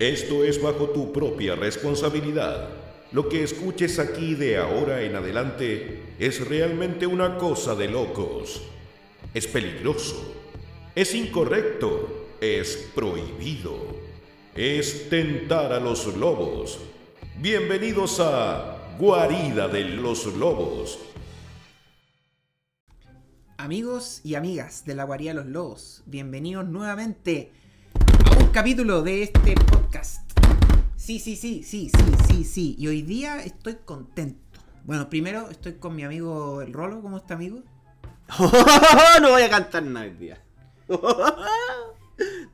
Esto es bajo tu propia responsabilidad. Lo que escuches aquí de ahora en adelante es realmente una cosa de locos. Es peligroso. Es incorrecto. Es prohibido. Es tentar a los lobos. Bienvenidos a Guarida de los Lobos. Amigos y amigas de la Guarida de los Lobos, bienvenidos nuevamente capítulo de este podcast. Sí, sí, sí, sí, sí, sí, sí. Y hoy día estoy contento. Bueno, primero estoy con mi amigo el Rolo. ¿Cómo está, amigo? no voy a cantar nada hoy día. no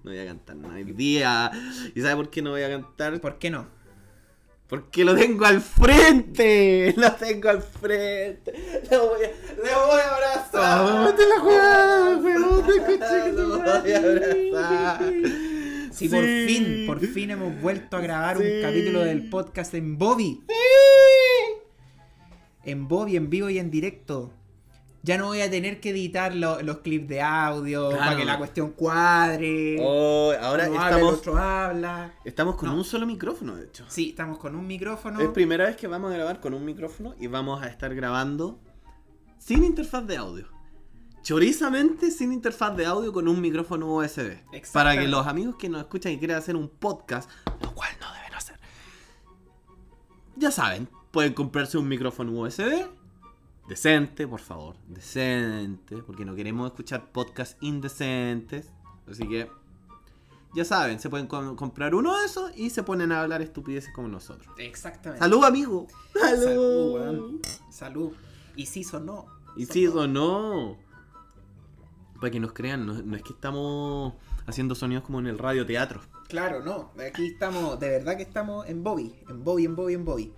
voy a cantar nada hoy día. ¿Y sabe por qué no voy a cantar? ¿Por qué no? Porque lo tengo al frente. Lo tengo al frente. Lo voy a, le voy a abrazar. Oh, te la jugada, weón, te escuché voy a abrazar. Sí, por fin, por fin hemos vuelto a grabar un capítulo del podcast en Bobby. En Bobby, en vivo y en directo. Ya no voy a tener que editar lo- los clips de audio Claro. para que la cuestión cuadre. Oh, ahora Uno habla, el estamos, otro habla. estamos con No. un solo micrófono, de hecho. Sí, estamos con un micrófono. Es primera vez que vamos a grabar con un micrófono y vamos a estar grabando sin interfaz de audio. Chorizamente sin interfaz de audio con un micrófono USB. Para que los amigos que nos escuchan y quieran hacer un podcast, lo cual no deben hacer. Ya saben, pueden comprarse un micrófono USB. Decente, por favor. Decente. Porque no queremos escuchar podcasts indecentes. Así que, ya saben, se pueden com- comprar uno de esos y se ponen a hablar estupideces como nosotros. Exactamente. Salud, amigo. Salud, weón. Salud. Y sí sonó. Y Sonó. sí o no. Para que nos crean, no, no es que estamos haciendo sonidos como en el radioteatro. Claro, no. Aquí estamos, de verdad que estamos en Bobby. En Bobby, en Bobby, en Bobby.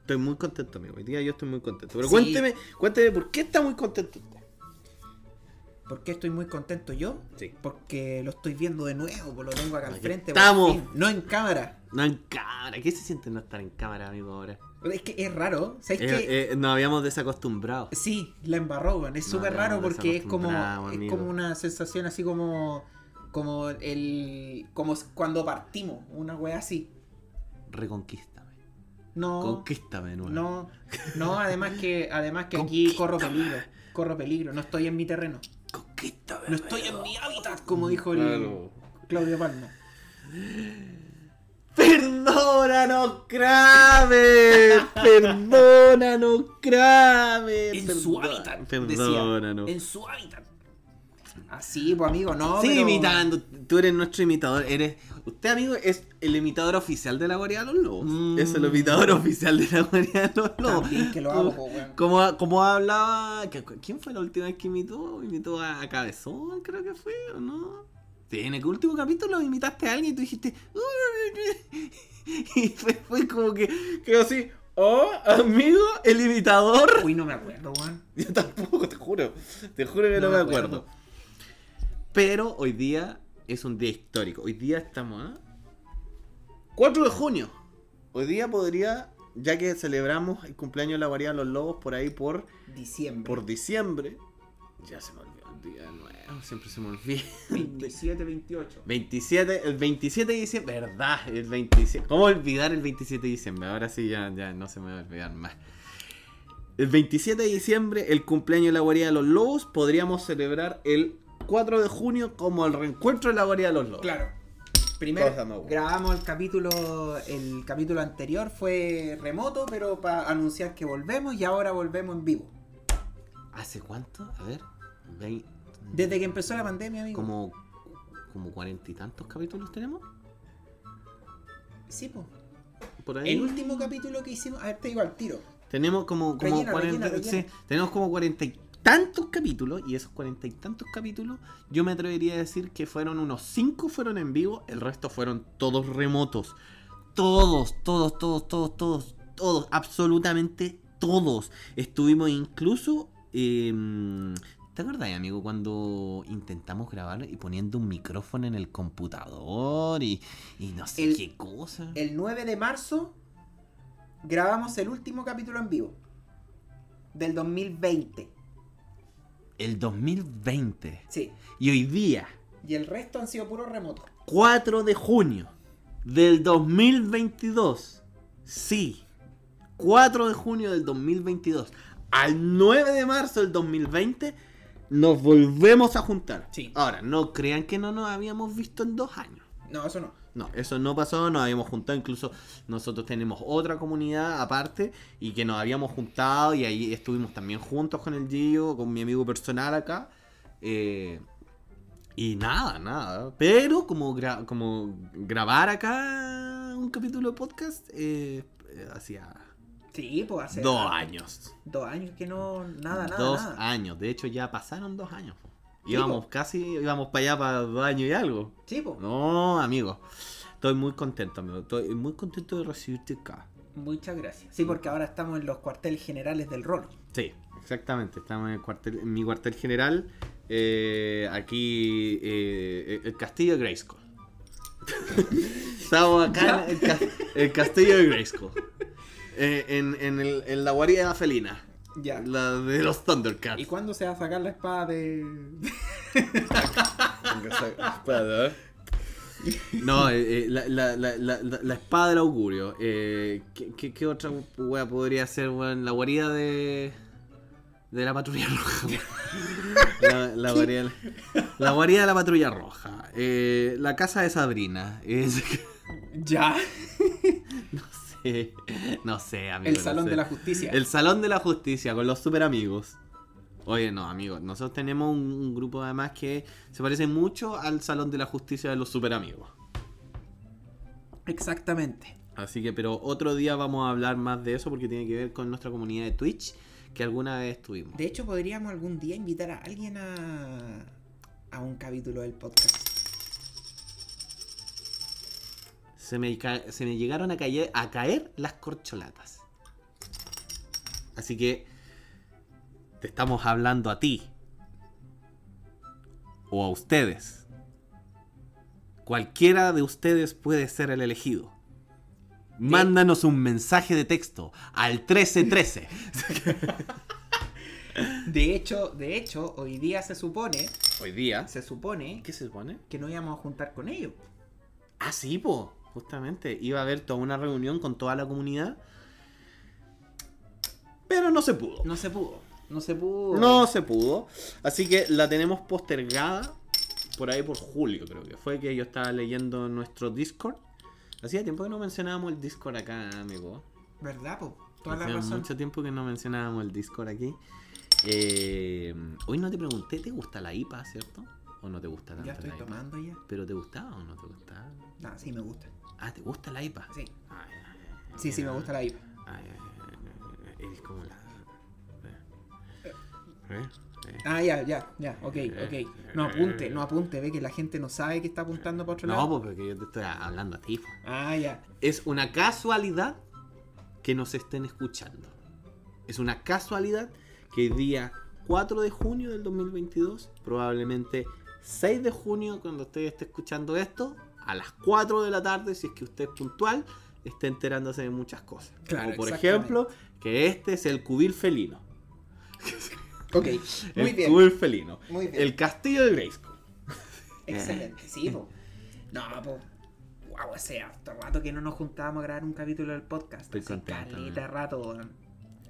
Estoy muy contento, amigo. Hoy día yo estoy muy contento. Pero Sí. cuénteme, cuénteme por qué está muy contento usted. ¿Por qué estoy muy contento yo? Sí. Porque lo estoy viendo de nuevo, pues lo tengo acá al Aquí frente. estamos. fin. No en cámara. No en cámara. ¿Qué se siente no estar en cámara, amigo, ahora? Es que es raro. ¿Sabes qué? Eh, eh, nos habíamos desacostumbrado. Sí, la embarró. Es súper raro porque es como, es como una sensación así como. Como el. Como cuando partimos, una wea así. Reconquístame. No. Conquístame de nuevo. No, no, además que, además que aquí corro peligro. Corro peligro, no estoy en mi terreno. Conquístame. No estoy en mi hábitat, como dijo el. Claudio Palma. Perdónanos, Kramer. Perdónanos, Kramer. En su hábitat. Perdónanos. decía. En su hábitat. Así, pues amigo, no. Pero- imitando. Tú eres nuestro imitador. Eres. Usted, amigo, es el imitador oficial de la Guardia de los Lobos. Mm. Es el imitador oficial de la Guardia de los Lobos. También que lo hago, po, weón. Como, como hablaba. ¿Quién fue la última vez que imitó? Imitó a, a Cabezón, creo que fue, ¿o no? Sí, en el último capítulo imitaste a alguien y tú dijiste. Y fue, como que quedó así. Oh, amigo, el imitador. Uy, no me acuerdo, weón. Yo tampoco, te juro. Te juro que no, No me acuerdo. acuerdo. Pero hoy día es un día histórico. Hoy día estamos a 4 de junio. Hoy día podría, ya que celebramos el cumpleaños de la Guardia de los Lobos por ahí por, Diciembre. por diciembre. Ya se me olvidó día nuevo. Siempre se me olvida. 27, 28. 27, el 27 de diciembre, verdad, el 27. ¿Cómo olvidar el 27 de diciembre? Ahora sí ya, ya no se me va a olvidar más. El 27 de diciembre, el cumpleaños de la guarida de los lobos, podríamos celebrar el 4 de junio como el reencuentro de la guarida de los lobos. Claro. Primero grabamos el capítulo, el capítulo anterior fue remoto, pero para anunciar que volvemos y ahora volvemos en vivo. ¿Hace cuánto? A ver, Desde que empezó la pandemia, amigo. como como cuarenta y tantos capítulos tenemos. Sí, pues. Por ahí. El último capítulo que hicimos, a ver, te digo al tiro. Tenemos como, como Rellena, 40, rellena, rellena. sí, tenemos como cuarenta y tantos capítulos y esos cuarenta y tantos capítulos yo me atrevería a decir que fueron unos cinco fueron en vivo, el resto fueron todos remotos. Todos, todos, todos, todos, todos, todos, absolutamente todos. Estuvimos incluso em, ¿Te acordás, amigo, cuando intentamos grabar y poniendo un micrófono en el computador y, y no sé El- qué cosa? El 9 de marzo grabamos el último capítulo en vivo. Del 2020. El 2020. Sí. Y hoy día, Y el resto han sido puros remotos. 4 de junio del 2022. Sí. 4 de junio del 2022 al 9 de marzo del 2020 nos volvemos a juntar. Sí. Ahora, no crean que no nos habíamos visto en dos años. No, eso no. No, eso no pasó, nos habíamos juntado, incluso nosotros tenemos otra comunidad aparte y que nos habíamos juntado y ahí estuvimos también juntos con el Gio, con mi amigo personal acá. eh, y nada, nada. Pero como, gra- como grabar acá un capítulo de podcast, eh, eh, hacía Sí, pues hace dos años. dos años que no. Nada, nada. dos nada. años, de hecho ya pasaron dos años. Sí, Íbamos po. casi, íbamos para allá para dos años y algo. Sí, pues. No, amigo. Estoy muy contento, amigo. Estoy muy contento de recibirte acá. Muchas gracias. Sí, porque ahora estamos en los cuarteles generales del rol. Sí, exactamente. Estamos en, el cuartel, en mi cuartel general. eh, aquí, eh, el castillo de Grayskull. Estamos acá en el, ca- el castillo de Grayskull. Eh, en, en, el- en la guarida felina. Ya. La de los Thundercats. ¿Y cuándo se va a sacar la espada de.? No, eh, eh, la, la, la, la, la- la espada del augurio. Eh, ¿qué, qué, qué otra wea podría ser, weón? La guarida de. De la patrulla roja. La, la, guarida, la guarida de la patrulla roja. Eh, la casa de Sabrina. Es- Ya. no. No sé, amigo. El no Salón sé. de la Justicia. El Salón de la Justicia con los super amigos. Oye, no, amigos, nosotros tenemos un, un grupo además que se parece mucho al Salón de la Justicia de los super amigos. Exactamente. Así que, pero otro día vamos a hablar más de eso porque tiene que ver con nuestra comunidad de Twitch que alguna vez tuvimos. De hecho, podríamos algún día invitar a alguien a. a un capítulo del podcast. Se me, se me llegaron a caer, a caer las corcholatas. Así que te estamos hablando a ti. O a ustedes. Cualquiera de ustedes puede ser el elegido. Mándanos un mensaje de texto al 1313. De hecho, de hecho, hoy día se supone. Hoy día. Se supone ¿Qué se supone? que no íbamos a juntar con ellos. Ah, sí, po. Justamente. Iba a haber toda una reunión con toda la comunidad. Pero no se pudo. No se pudo. No se pudo. No se pudo. Así que la tenemos postergada por ahí por julio, creo que fue que yo estaba leyendo en nuestro Discord. Hacía tiempo que no mencionábamos el Discord acá, amigo. ¿Verdad, po? Toda la Hacía razón. mucho tiempo que no mencionábamos el Discord aquí. Eh, hoy no te pregunté, ¿te gusta la IPA, cierto? ¿O no te gusta tanto Ya estoy la IPA? tomando ya. ¿Pero te gustaba o no te gustaba? No, sí me gusta. Ah, ¿te gusta la IPA? Sí. Ay, ay, ay, Sí, sí me gusta la IPA. ay, Es como la. ¿Eh? ¿Eh? Ah, ya, ya, ya. Ok, ok. No apunte, no apunte. Ve que la gente no sabe que está apuntando para otro No, lado. pues porque yo te estoy hablando a ti. po. Ah, ya. Es una casualidad que nos estén escuchando. Es una casualidad que el día 4 de junio del 2022, probablemente 6 de junio, cuando usted esté escuchando esto, a las 4 de la tarde, si es que usted es puntual, esté enterándose de muchas cosas. Claro, Como por ejemplo, que este es el cubil felino. Ok, muy el bien. cubil felino. Muy bien. El castillo de Grayskull. Excelente. Sí, po. No, po. Wow, hace harto rato que no nos juntábamos a grabar un capítulo del podcast. Estoy contento, rato.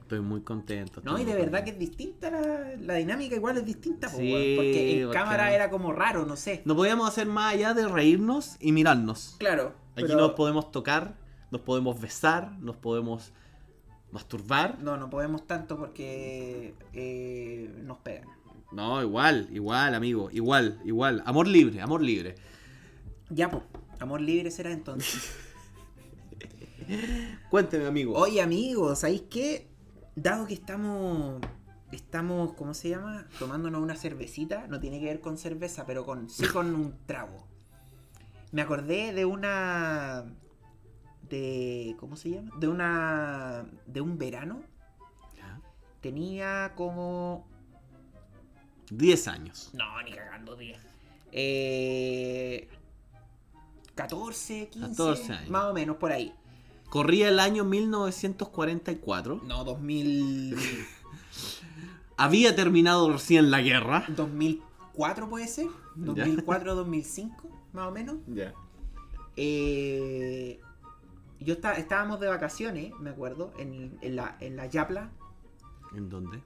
Estoy muy contento. No, y de verdad que es distinta la, la dinámica, igual es distinta, Sí, porque en porque- cámara era como raro, no sé. No podíamos hacer más allá de reírnos y mirarnos. Claro. Aquí pero- nos podemos tocar, nos podemos besar, nos podemos masturbar. No, no podemos tanto porque eh, nos pegan. No, igual, igual, amigo, igual, igual. Amor libre, amor libre. Ya, pues. Amor libre será entonces. Cuénteme, amigo. Oye, amigos, ¿sabéis qué? Dado que estamos. Estamos, ¿cómo se llama? Tomándonos una cervecita. No tiene que ver con cerveza, pero con sí con un trago. Me acordé de una. De. ¿Cómo se llama? De una. De un verano. Tenía como 10 años. No, ni cagando 10. Eh, 14, 15. 14 años. Más o menos por ahí. Corría el año 1944. No, 2000. Había terminado recién la guerra. 2004 puede ser. 2004, 2005, más o menos. Ya. eh, yo está- estábamos de vacaciones, me acuerdo, en, en la, en la Yapla, ¿En dónde?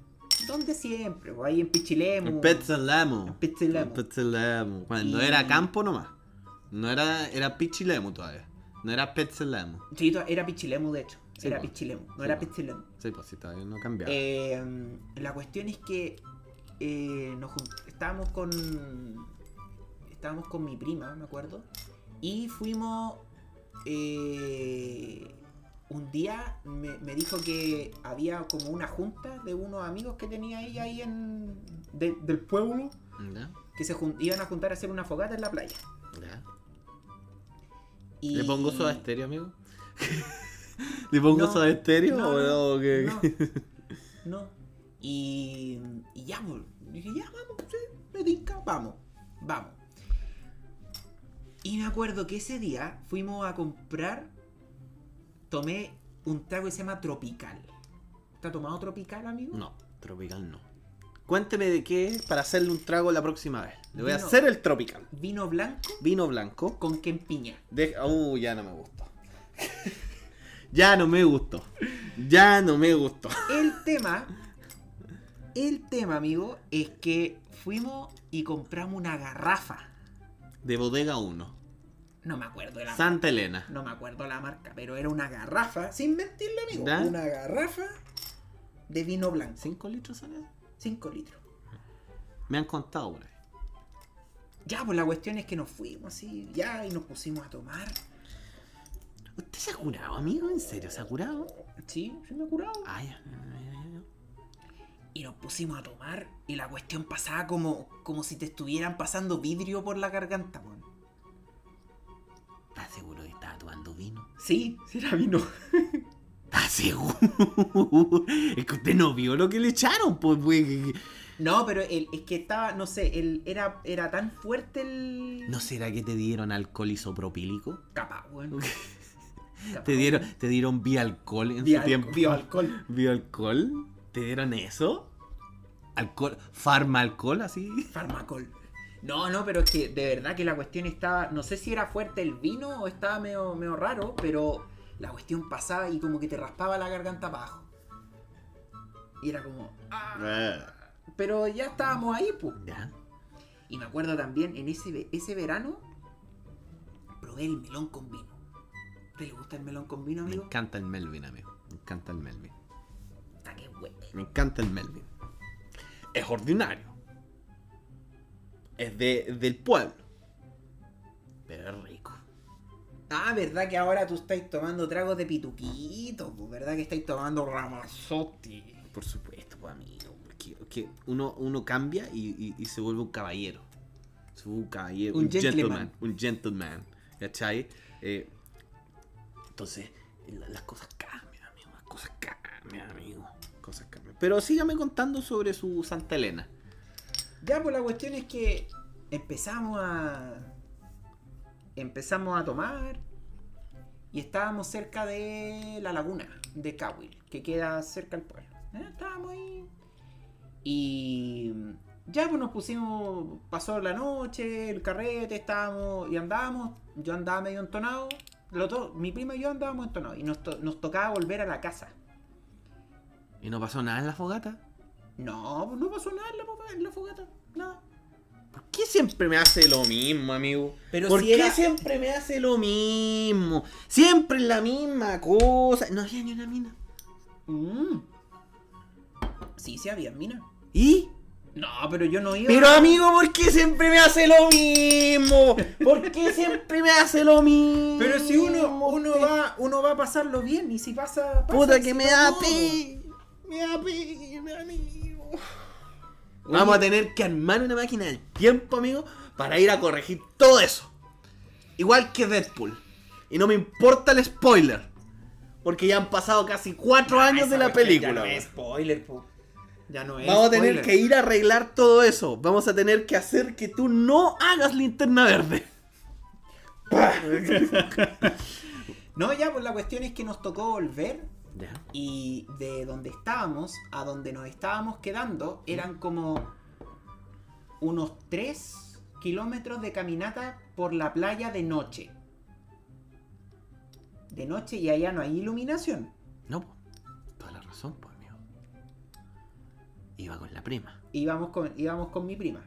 donde siempre, pues, ahí en Pichilemu. En Petzalamo. En Pichilemu. En Petzalamo. Cuando Y- era campo nomás. No era, era Pichilemu todavía. No era Petzalamo. Sí, era Pichilemu, de hecho. Sí, era pues. Pichilemu, no Sí, era. Pichilemu. Sí, pues sí, todavía no cambiaba. Eh, la cuestión es que eh, nos estábamos con estábamos con mi prima, me acuerdo, y fuimos eh, un día me, me dijo que había como una junta de unos amigos que tenía ella ahí en de- del pueblo ¿Ya? que se jun- iban a juntar a hacer una fogata en la playa. ¿Ya? Y... ¿Le pongo soda estéreo, amigo? ¿Le pongo No, soda estéreo no, o no, no? ¿Qué? No. no. Y, y ya, pues, dije, ya, vamos, sí, me tinca, vamos, vamos. Y me acuerdo que ese día fuimos a comprar, tomé un trago que se llama Tropical. ¿Te has tomado Tropical, amigo? No, tropical no. Cuénteme de qué es para hacerle un trago la próxima vez. Le voy a hacer el tropical. Vino blanco Vino blanco. con quempiña. Deja... Uh, ya no me gustó. ya no me gustó. Ya no me gustó. El tema, el tema, amigo, es que fuimos y compramos una garrafa. De bodega 1. No me acuerdo de la Santa Elena. No me acuerdo la marca, pero era una garrafa, sin mentirle, amigo. Una garrafa de vino blanco. ¿5 litros esos? 5 litros. Me han contado ahí. Ya, pues la cuestión es que nos fuimos así, ya, y nos pusimos a tomar. ¿Usted se ha curado, amigo? ¿En serio se ha curado? Sí, sí me he curado. Ay, ay, ay. Y nos pusimos a tomar, y la cuestión pasaba como, como si te estuvieran pasando vidrio por la garganta, weón. ¿Estás seguro que estaba tomando vino? Sí, sí era vino. ¿Estás seguro? es que usted no vio lo que le echaron, pues, güey. No, pero el, es que estaba, no sé, el, era, era tan fuerte el. ¿No será que te dieron alcohol isopropílico? Capaz. Capaz, ¿Te dieron, te dieron bialcohol en su tiempo? bioalcohol. ¿Bialcohol? ¿Te dieron eso? ¿Alcohol? ¿Farmalcohol así? Farmacol. No, no, pero es que de verdad que la cuestión estaba. No sé si era fuerte el vino o estaba medio, medio raro, pero la cuestión pasaba y como que te raspaba la garganta abajo. Y era como. "Ah". Pero ya estábamos ahí, pues. ¿Ya? Y me acuerdo también en ese, ese verano probé el melón con vino. ¿A ¿Te le gusta el melón con vino, Me amigo? encanta el Melvin, amigo. Me encanta el Melvin. Está que huele. Me encanta el Melvin. Es ordinario. Es de, del pueblo. Pero es rico. Ah, ¿verdad que ahora tú estáis tomando tragos de pituquito? ¿Verdad que estáis tomando Ramazotti? Por supuesto, pues, amigo. Porque uno, uno cambia y, y- y se vuelve un caballero. Se vuelve un caballero. Un Un, gentleman. gentleman. Un gentleman. ¿Cachai? Eh, entonces, la- las cosas cambian, amigo. Las cosas cambian, amigo. Cosas cambian. Pero sígame contando sobre su Santa Elena. Ya, pues la cuestión es que empezamos a. Empezamos a tomar. Y estábamos cerca de la laguna de Cawil, que queda cerca del pueblo. Eh, Estábamos ahí. Y. Ya, pues nos pusimos. Pasó la noche, el carrete, estábamos. Y andábamos. Yo andaba medio entonado. Los dos, mi prima y yo andábamos entonados. Y nos, to- nos tocaba volver a la casa. ¿Y no pasó nada en la fogata? No, pues no pasó nada en la, en la fogata. Nada. ¿Por qué siempre me hace lo mismo, amigo? Pero ¿Por si qué era- siempre me hace lo mismo? Siempre es la misma cosa. No había ni una mina. Mm. Sí, sí había mina. ¿Y? No, pero yo no iba. Pero amigo, ¿por qué siempre me hace lo mismo? ¿Por qué siempre me hace lo mismo? Pero si uno, uno va, uno va a pasarlo bien y si pasa, pasa, Puta que si me da pe. Me da pena, amigo. Vamos a tener que armar una máquina del tiempo, amigo, para ir a corregir todo eso. Igual que Deadpool. Y no me importa el spoiler. Porque ya han pasado casi cuatro Ah, años de la película. Ya no es spoiler, po. Ya no es. Vamos a tener spoiler. que ir a arreglar todo eso. Vamos a tener que hacer que tú no hagas linterna verde. No, ya, pues la cuestión es que nos tocó volver Ya. y de donde estábamos a donde nos estábamos quedando eran como unos 3 kilómetros de caminata por la playa de noche. de noche y allá no hay iluminación. No, toda la razón, pues. Iba con la prima. Íbamos con, íbamos con mi prima.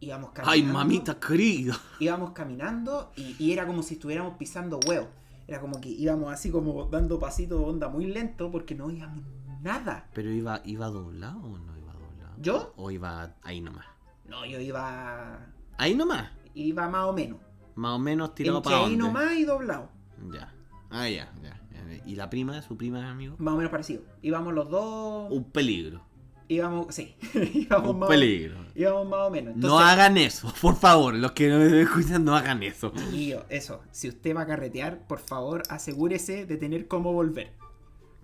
Íbamos caminando. Ay, mamita querida. Íbamos caminando y, y era como si estuviéramos pisando huevo. Era como que íbamos así como dando pasitos onda muy lento porque no oíamos nada. Pero iba, iba doblado o no iba doblado? ¿Yo? O iba ahí nomás. No, yo iba. Ahí nomás. Iba más o menos. Más o menos tirado para ahí nomás y doblado. Ya. Ah, ya, ya, ya. ¿Y la prima, su prima, amigo? Más o menos parecido. Íbamos los dos. Un peligro. Íbamos. Sí. íbamos, Un más, peligro. íbamos más o menos. no hagan eso, por favor. Los que no me escuchan, no hagan eso. Y yo, eso, si usted va a carretear, por favor, asegúrese de tener cómo volver.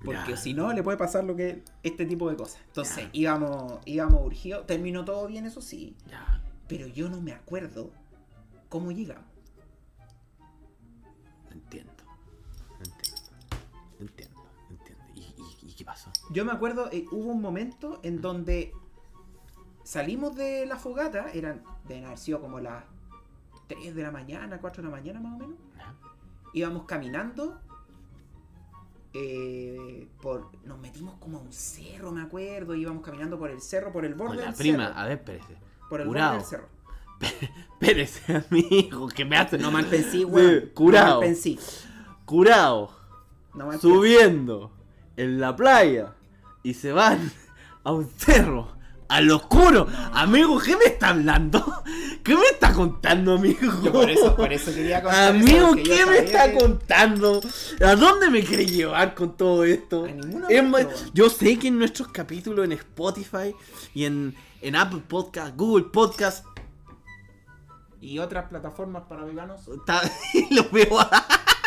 Porque si no, le puede pasar lo que este tipo de cosas. Entonces, Ya. íbamos, íbamos urgidos. Terminó todo bien, eso sí. Ya. Pero yo no me acuerdo cómo llegamos. Entiendo. Entiendo. Entiendo. Entiendo. ¿Y, y, y qué pasó? Yo me acuerdo, eh, hubo un momento en donde salimos de la fogata, eran, deben haber sido como las 3 de la mañana, 4 de la mañana más o menos. Íbamos caminando eh, por nos metimos como a un cerro me acuerdo íbamos caminando por el cerro por el borde Con la del prima. cerro A ver, espérese. por el curado. borde del cerro Espérese, amigo, que me hace. no mal pensé Sí, weón curado. no mal pensé Curado. no mal Subiendo en la playa. Y se van a un cerro. Al oscuro. Amigo, ¿qué me está hablando? ¿Qué me está contando, amigo? pensé. Yo por eso por eso quería contar eso, Amigo, ¿qué me está que- contando? ¿A dónde me quiere llevar con todo esto? A Es más, yo sé que en nuestros capítulos en Spotify y en, en Apple Podcast, Google Podcast, y otras plataformas para veganos está- lo veo.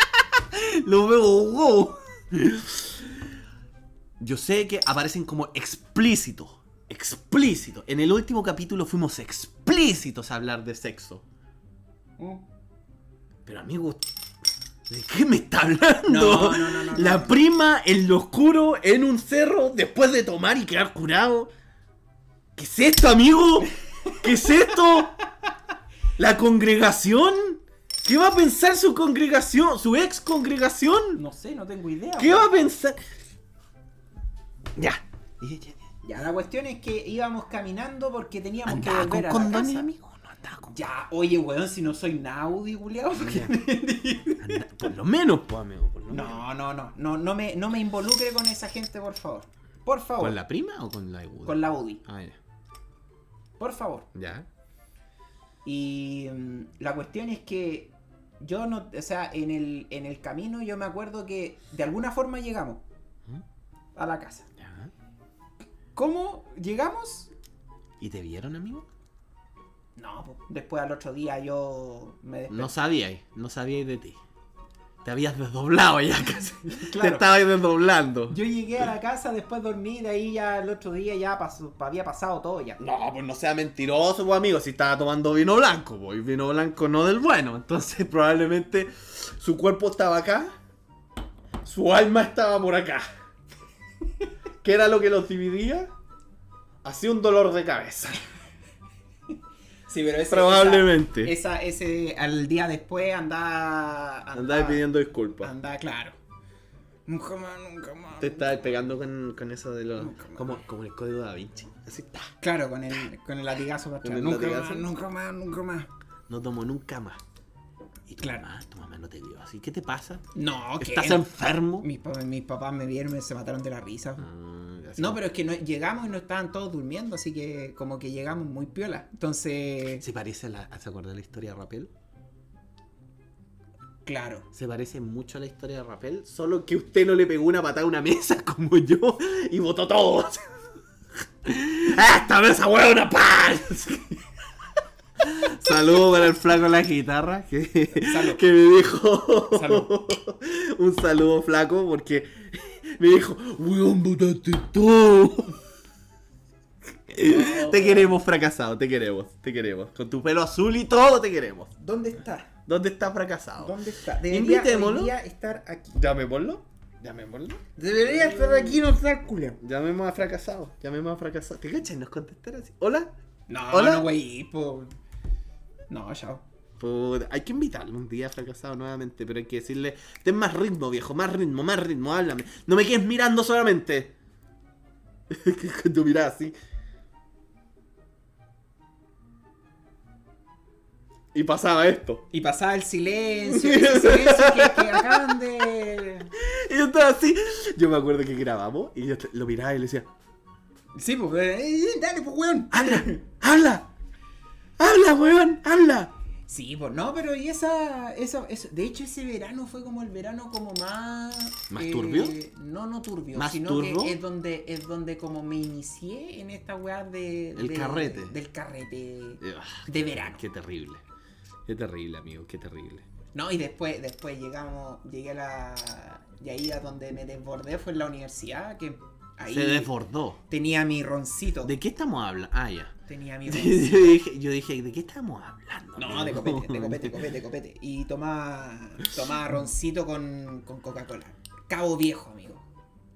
lo veo wow. Yo sé que aparecen como explícitos. Explícitos. En el último capítulo fuimos explícitos a hablar de sexo. Mm. Pero amigo, ¿de qué me está hablando? No, no, no, no, La prima en lo oscuro, en un cerro, después de tomar y quedar curado. ¿Qué es esto, amigo? ¿Qué es esto? ¿La congregación? ¿Qué va a pensar su congregación? ¿Su ex congregación? no sé no tengo idea ¿Qué va a pensar? Ya. Ya, la cuestión es que íbamos caminando porque teníamos que ¿Andaba con volver a la casa. amigo? No andaba con ya oye weón si no soy Naudi culiao. Anda- Por lo menos, pues, amigo. Por lo menos. No, no, no, no, no me, no me involucre con esa gente, por favor. Por favor. ¿Con la prima o con la Iguda? Con la UDI, Ah, ya. por favor. Ya. Y mm, la cuestión es que yo no, o sea, en el, en el camino yo me acuerdo que de alguna forma llegamos ¿Mm? a la casa. ¿Cómo llegamos? ¿Y te vieron, amigo? No, después al otro día yo me desperté. No sabíais, no sabíais de ti. Te habías desdoblado ya casi. Te Claro. estabas desdoblando. Yo llegué a la casa, después dormí, de ahí ya el otro día ya pasó, había pasado todo ya. No, pues no sea mentiroso, pues amigo, si estaba tomando vino blanco, pues y vino blanco no del bueno. Entonces probablemente su cuerpo estaba acá, su alma estaba por acá. ¿Qué era lo que los dividía? Hacía un dolor de cabeza. Sí, pero ese, Probablemente. Esa, esa- ese al día después andaba. Andaba pidiendo disculpas. Andaba claro. Nunca más, nunca más. Te estabas pegando con, con eso de los. Más. Como, como el código da Vinci. Así, ta. Claro, con el, con el latigazo para atrás. Nunca latigazo. más, nunca más, nunca más. No tomo nunca más. Y Claro. tu mamá no te vio así. ¿Qué te pasa? No, que. ¿Estás enfermo? Mis, pa- mis papás me vieron y se mataron de la risa. Ah, No, pero es que no, llegamos y no estaban todos durmiendo, así que como que llegamos muy piola. Entonces, ¿Se parece a la, ¿Se acuerda de la historia de Rapel? claro. Se parece mucho a la historia de Rapel, solo que usted no le pegó una patada a una mesa como yo y botó todo. ¡Esta mesa hueá una paz! Saludo para el flaco de la guitarra que, Salud. que me dijo Salud. un saludo flaco porque me dijo, weón, botaste todo. Te queremos fracasado, te queremos, te queremos. Con tu pelo azul y todo te queremos. ¿Dónde está? ¿Dónde está fracasado? ¿Dónde está? Debería día estar aquí. Llamémoslo. Llamémoslo. Debería estar aquí, no está culo. Llamemos a fracasado. Llamemos a fracasado. ¿Te cachas? Nos contestar así. ¿Hola? No, ¿Hola? no, güey, po. No, chao. Puta, hay que invitarlo un día fracasado nuevamente, pero hay que decirle, ten más ritmo, viejo, más ritmo, más ritmo, háblame. No me quedes mirando solamente. Tú mirás así. Y pasaba esto. Y pasaba el silencio, ese silencio que, que acaban de. Y yo estaba así. Yo me acuerdo que grabamos y yo lo miraba y le decía, Sí, pues, eh, eh, dale, pues, weón. habla, habla, habla, weón, habla. Sí, pues no, pero y esa, esa, eso- de hecho ese verano fue como el verano como más... eh, ¿Más turbio? No, no turbio, ¿Más sino turbo? que es donde, es donde como me inicié en esta weá de... El de- carrete. Del carrete Eh, ah, de verano. Qué terrible. Qué terrible, amigo, qué terrible. No, y después, después llegamos, llegué a la... Y ahí a donde me desbordé fue en la universidad, que ahí Se desbordó. tenía mi roncito. ¿De qué estamos hablando? Ah, ya. Tenía mi yo, dije, yo dije, ¿de qué estamos hablando? No, de copete, de copete, copete, copete. Y tomaba, tomaba roncito con, con Coca-Cola. Cabo Viejo, amigo.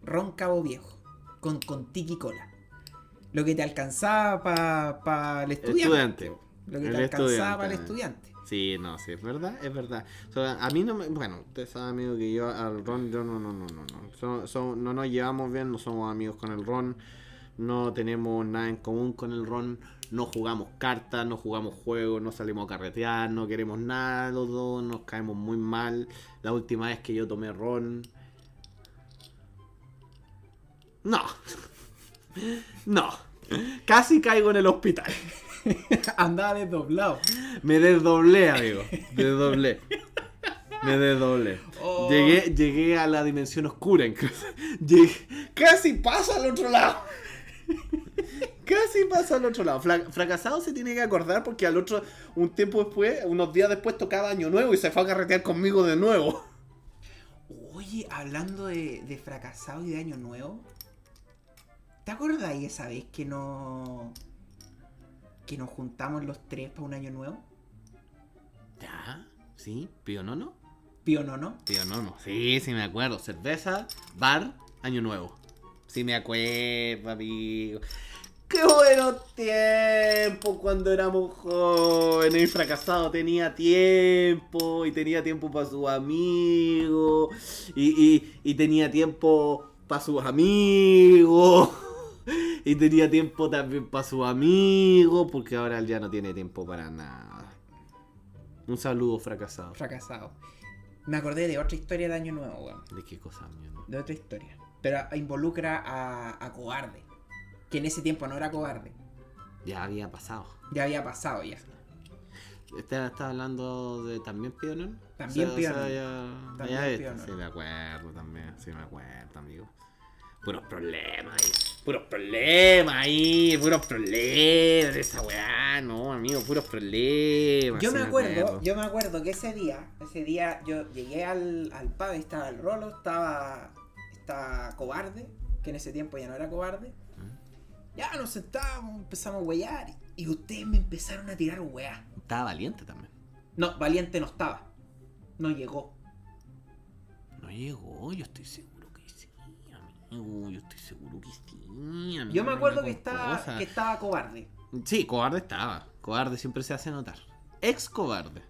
Ron Cabo Viejo. Con, con tiki cola. Lo que te alcanzaba para el estudiante. Estudiante. Lo que El te alcanzaba para el estudiante. estudiante. Sí, no, sí, es verdad, es verdad. O sea, a mí no me. Bueno, usted sabe, amigo, que yo al Ron, yo no, no, no, no. No, So- so- no nos llevamos bien, no somos amigos con el Ron. No tenemos nada en común con el Ron. No jugamos cartas, no jugamos juegos, no salimos a carretear, no queremos nada los dos, nos caemos muy mal. La última vez que yo tomé Ron. No. No. Casi caigo en el hospital. Andaba desdoblado. Me desdoblé, amigo. Me desdoblé. Me desdoblé. Oh. Llegué, llegué a la dimensión oscura incluso. Llegué- casi paso al otro lado. Casi paso al otro lado. Fra- fracasado se tiene que acordar porque al otro, un tiempo después, unos días después tocaba Año Nuevo y se fue a carretear conmigo de nuevo. Oye, hablando de, de fracasado y de año nuevo. ¿Te acordáis esa vez que no. que nos juntamos los tres para un año nuevo? Ya, sí, pío no, no. Pío no, no. Pío no, no. Sí, sí me acuerdo. Cerveza, bar, Año Nuevo. Sí me acuerdo, amigo. Qué buenos tiempos cuando éramos jóvenes y fracasado tenía tiempo y tenía tiempo para sus amigos y, y- y tenía tiempo para sus amigos y tenía tiempo también para sus amigos porque ahora él ya no tiene tiempo para nada. Un saludo fracasado. Fracasado. Me acordé de otra historia de año nuevo, weón. ¿De qué cosa, amigo? De otra historia. Pero involucra a, a Cobarde. Que en ese tiempo no era cobarde. Ya había pasado. Ya había pasado ya. ¿Usted está hablando de también Pionon? También Pionon. ya, También ya Pionon. Sí, me acuerdo también. Sí, me acuerdo, amigo. Puros problemas ahí. Puros problemas ahí. Puros problemas. Esa weá, no, amigo. Puros problemas. Yo sí me acuerdo, yo me acuerdo que ese día, ese día yo llegué al, al pub, estaba el Rolo, estaba, estaba cobarde, que en ese tiempo ya no era cobarde. Ya nos sentamos, empezamos a huear y ustedes me empezaron a tirar weá. Estaba valiente también. No, Valiente no estaba. No llegó. No llegó, yo estoy seguro que sí, amigo. Yo estoy seguro que sí, amigo. Yo me acuerdo que estaba, que estaba cobarde. Sí, cobarde estaba. Cobarde siempre se hace notar. Ex cobarde.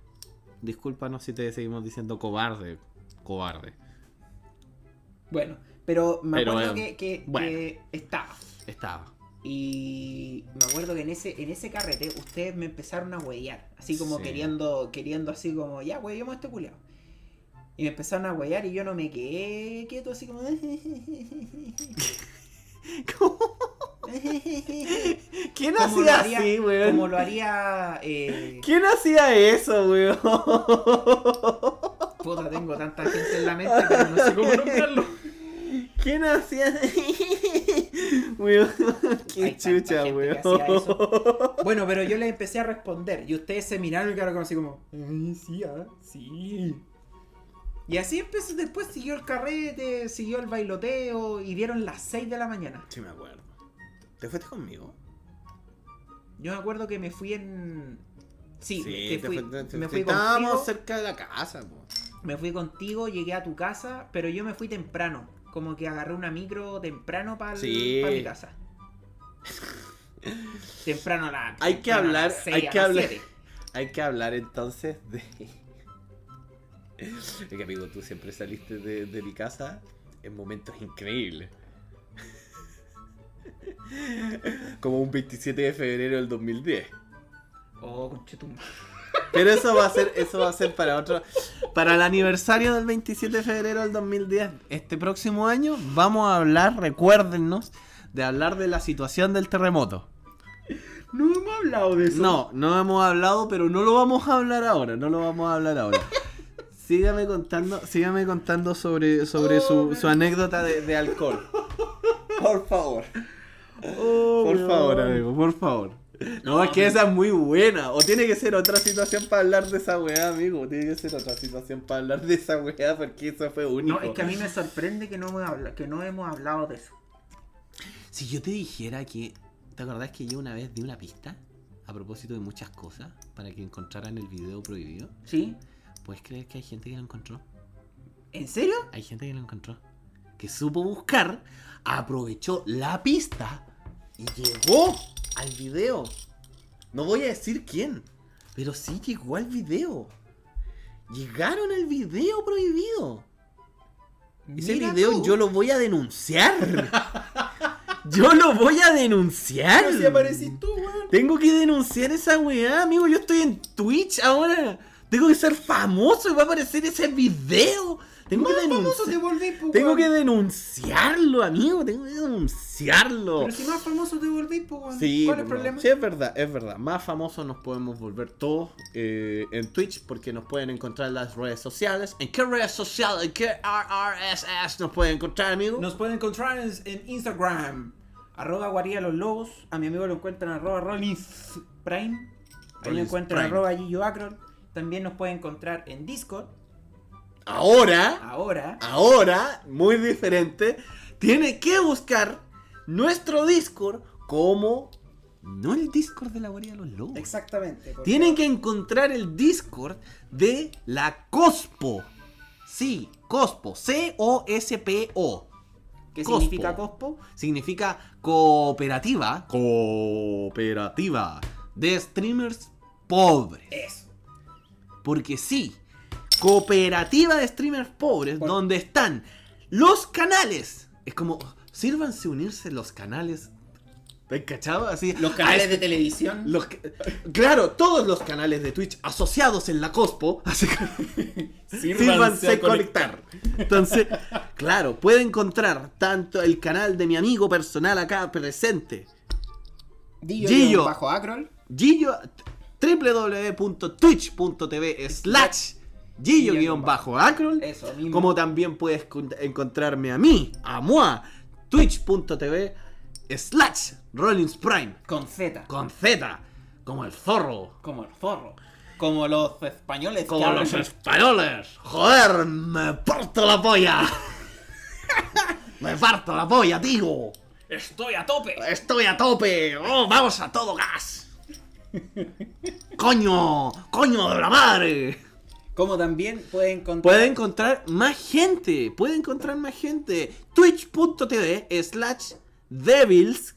Discúlpanos si te seguimos diciendo cobarde. Cobarde. Bueno, pero me Pero, acuerdo eh, que, que- bueno. que estaba. Estaba. Y me acuerdo que en ese, en ese carrete ustedes me empezaron a huellar. Así como Sí. queriendo, queriendo así como, ya huellemos a este culiao. Y me empezaron a huellar y yo no me quedé quieto así como. ¿Quién Como lo hacía haría- así, weón? Como lo haría. Eh, ¿Quién hacía eso, weón? puta, tengo tanta gente en la mente, pero no sé cómo nombrarlo. ¿Quién hacía Weón, qué Hay chucha, weón. Bueno, pero yo les empecé a responder y ustedes se miraron y quedaron así como, "Ay, sí, ah, sí. Y así empezó, después siguió el carrete, siguió el bailoteo y dieron las 6 de la mañana. Sí, me acuerdo. ¿Te fuiste conmigo? Yo me acuerdo que me fui en... Sí, Sí, te fui- te- me fui Estábamos contigo, cerca de la casa, po. me fui contigo, llegué a tu casa, pero yo me fui temprano. Como que agarré una micro temprano para Sí. mi casa. temprano a la... Hay que temprano hablar- seis, hay que hablar- siete. hay que hablar entonces de. Es que amigo, tú siempre saliste de, de mi casa en momentos increíbles. Como un 27 de febrero del 2010. Oh, conchetumare. Pero eso va a ser, eso va a ser para otro. Para el aniversario del 27 de febrero del 2010, este próximo año, vamos a hablar, recuérdennos, de hablar de la situación del terremoto. No hemos hablado de eso. No, no hemos hablado, pero no lo vamos a hablar ahora, no lo vamos a hablar ahora. Sígame contando, sígame contando sobre, sobre su, su anécdota de, de alcohol. Por favor. Oh, Por favor, amigo, por favor. No, es que esa es muy buena. O tiene que ser otra situación para hablar de esa weá, amigo. Tiene que ser otra situación para hablar de esa weá porque eso fue único. No, es que a mí me sorprende que no, hemos habla- que no hemos hablado de eso. Si yo te dijera que. ¿Te acordás que yo una vez di una pista? A propósito de muchas cosas. Para que encontraran el video prohibido. ¿Sí? ¿Puedes creer que hay gente que lo encontró? ¿En serio? Hay gente que lo encontró. Que supo buscar, aprovechó la pista y llegó al video. No voy a decir quién, pero sí llegó al video. Llegaron al video prohibido. Ese Mira video tú. yo lo voy a denunciar. yo lo voy a denunciar. Pero si aparecís tú, weón. Tengo que denunciar esa weá, amigo. Yo estoy en Twitch ahora. Tengo que ser famoso y va a aparecer ese video. Tengo Más que famoso te denunciar. volvís, po, Tengo weón. que denunciarlo, amigo. Tengo que denunciarlo. Pero si más famoso te volvís, po, weón. Sí, ¿Cuál es el no, problema? sí, es verdad, es verdad. Más famosos nos podemos volver todos eh, en Twitch porque nos pueden encontrar en las redes sociales. ¿En qué redes sociales? ¿En qué RRSS nos pueden encontrar, amigo? Nos pueden encontrar en, en Instagram. Arroba guarida los lobos. A mi amigo lo encuentran arroba Rollins Prime. Ahí lo encuentran arroba Gillo Acron. También nos pueden encontrar en Discord. Ahora, Ahora. ahora, muy diferente, tiene que buscar nuestro Discord como... No el Discord de la guarida de los lobos. Exactamente. porque- Tienen que encontrar el Discord de la Cospo. Sí, Cospo. C-O-S-P-O. ¿Qué Cospo. significa Cospo? Significa cooperativa. Cooperativa. De streamers pobres. Eso. Porque sí, cooperativa de streamers pobres, Por- donde están los canales. Es como, sírvanse unirse los canales. ¿Te has cachado? Así, Los a canales de televisión. los claro, todos los canales de Twitch asociados en la Cospo, así que sírvanse a conectar. Entonces, claro, puede encontrar tanto el canal de mi amigo personal acá presente, Gillo. Gillo. Bajo Acrol. Gillo, www.twitch.tv slash Gillo-Acrol, Eso mismo. como también puedes con- encontrarme a mí, a Moa, twitch.tv slash Rollins Prime, Con Z. con Z, como el zorro. Como el zorro. Como los españoles. Como los españoles. Joder, me parto la polla. me parto la polla, tío. Estoy a tope. Estoy a tope. Oh, vamos a todo gas. coño, coño de la madre. Como también puede encontrar. Puede encontrar más gente. Puede encontrar más gente. Twitch.tv slash Devils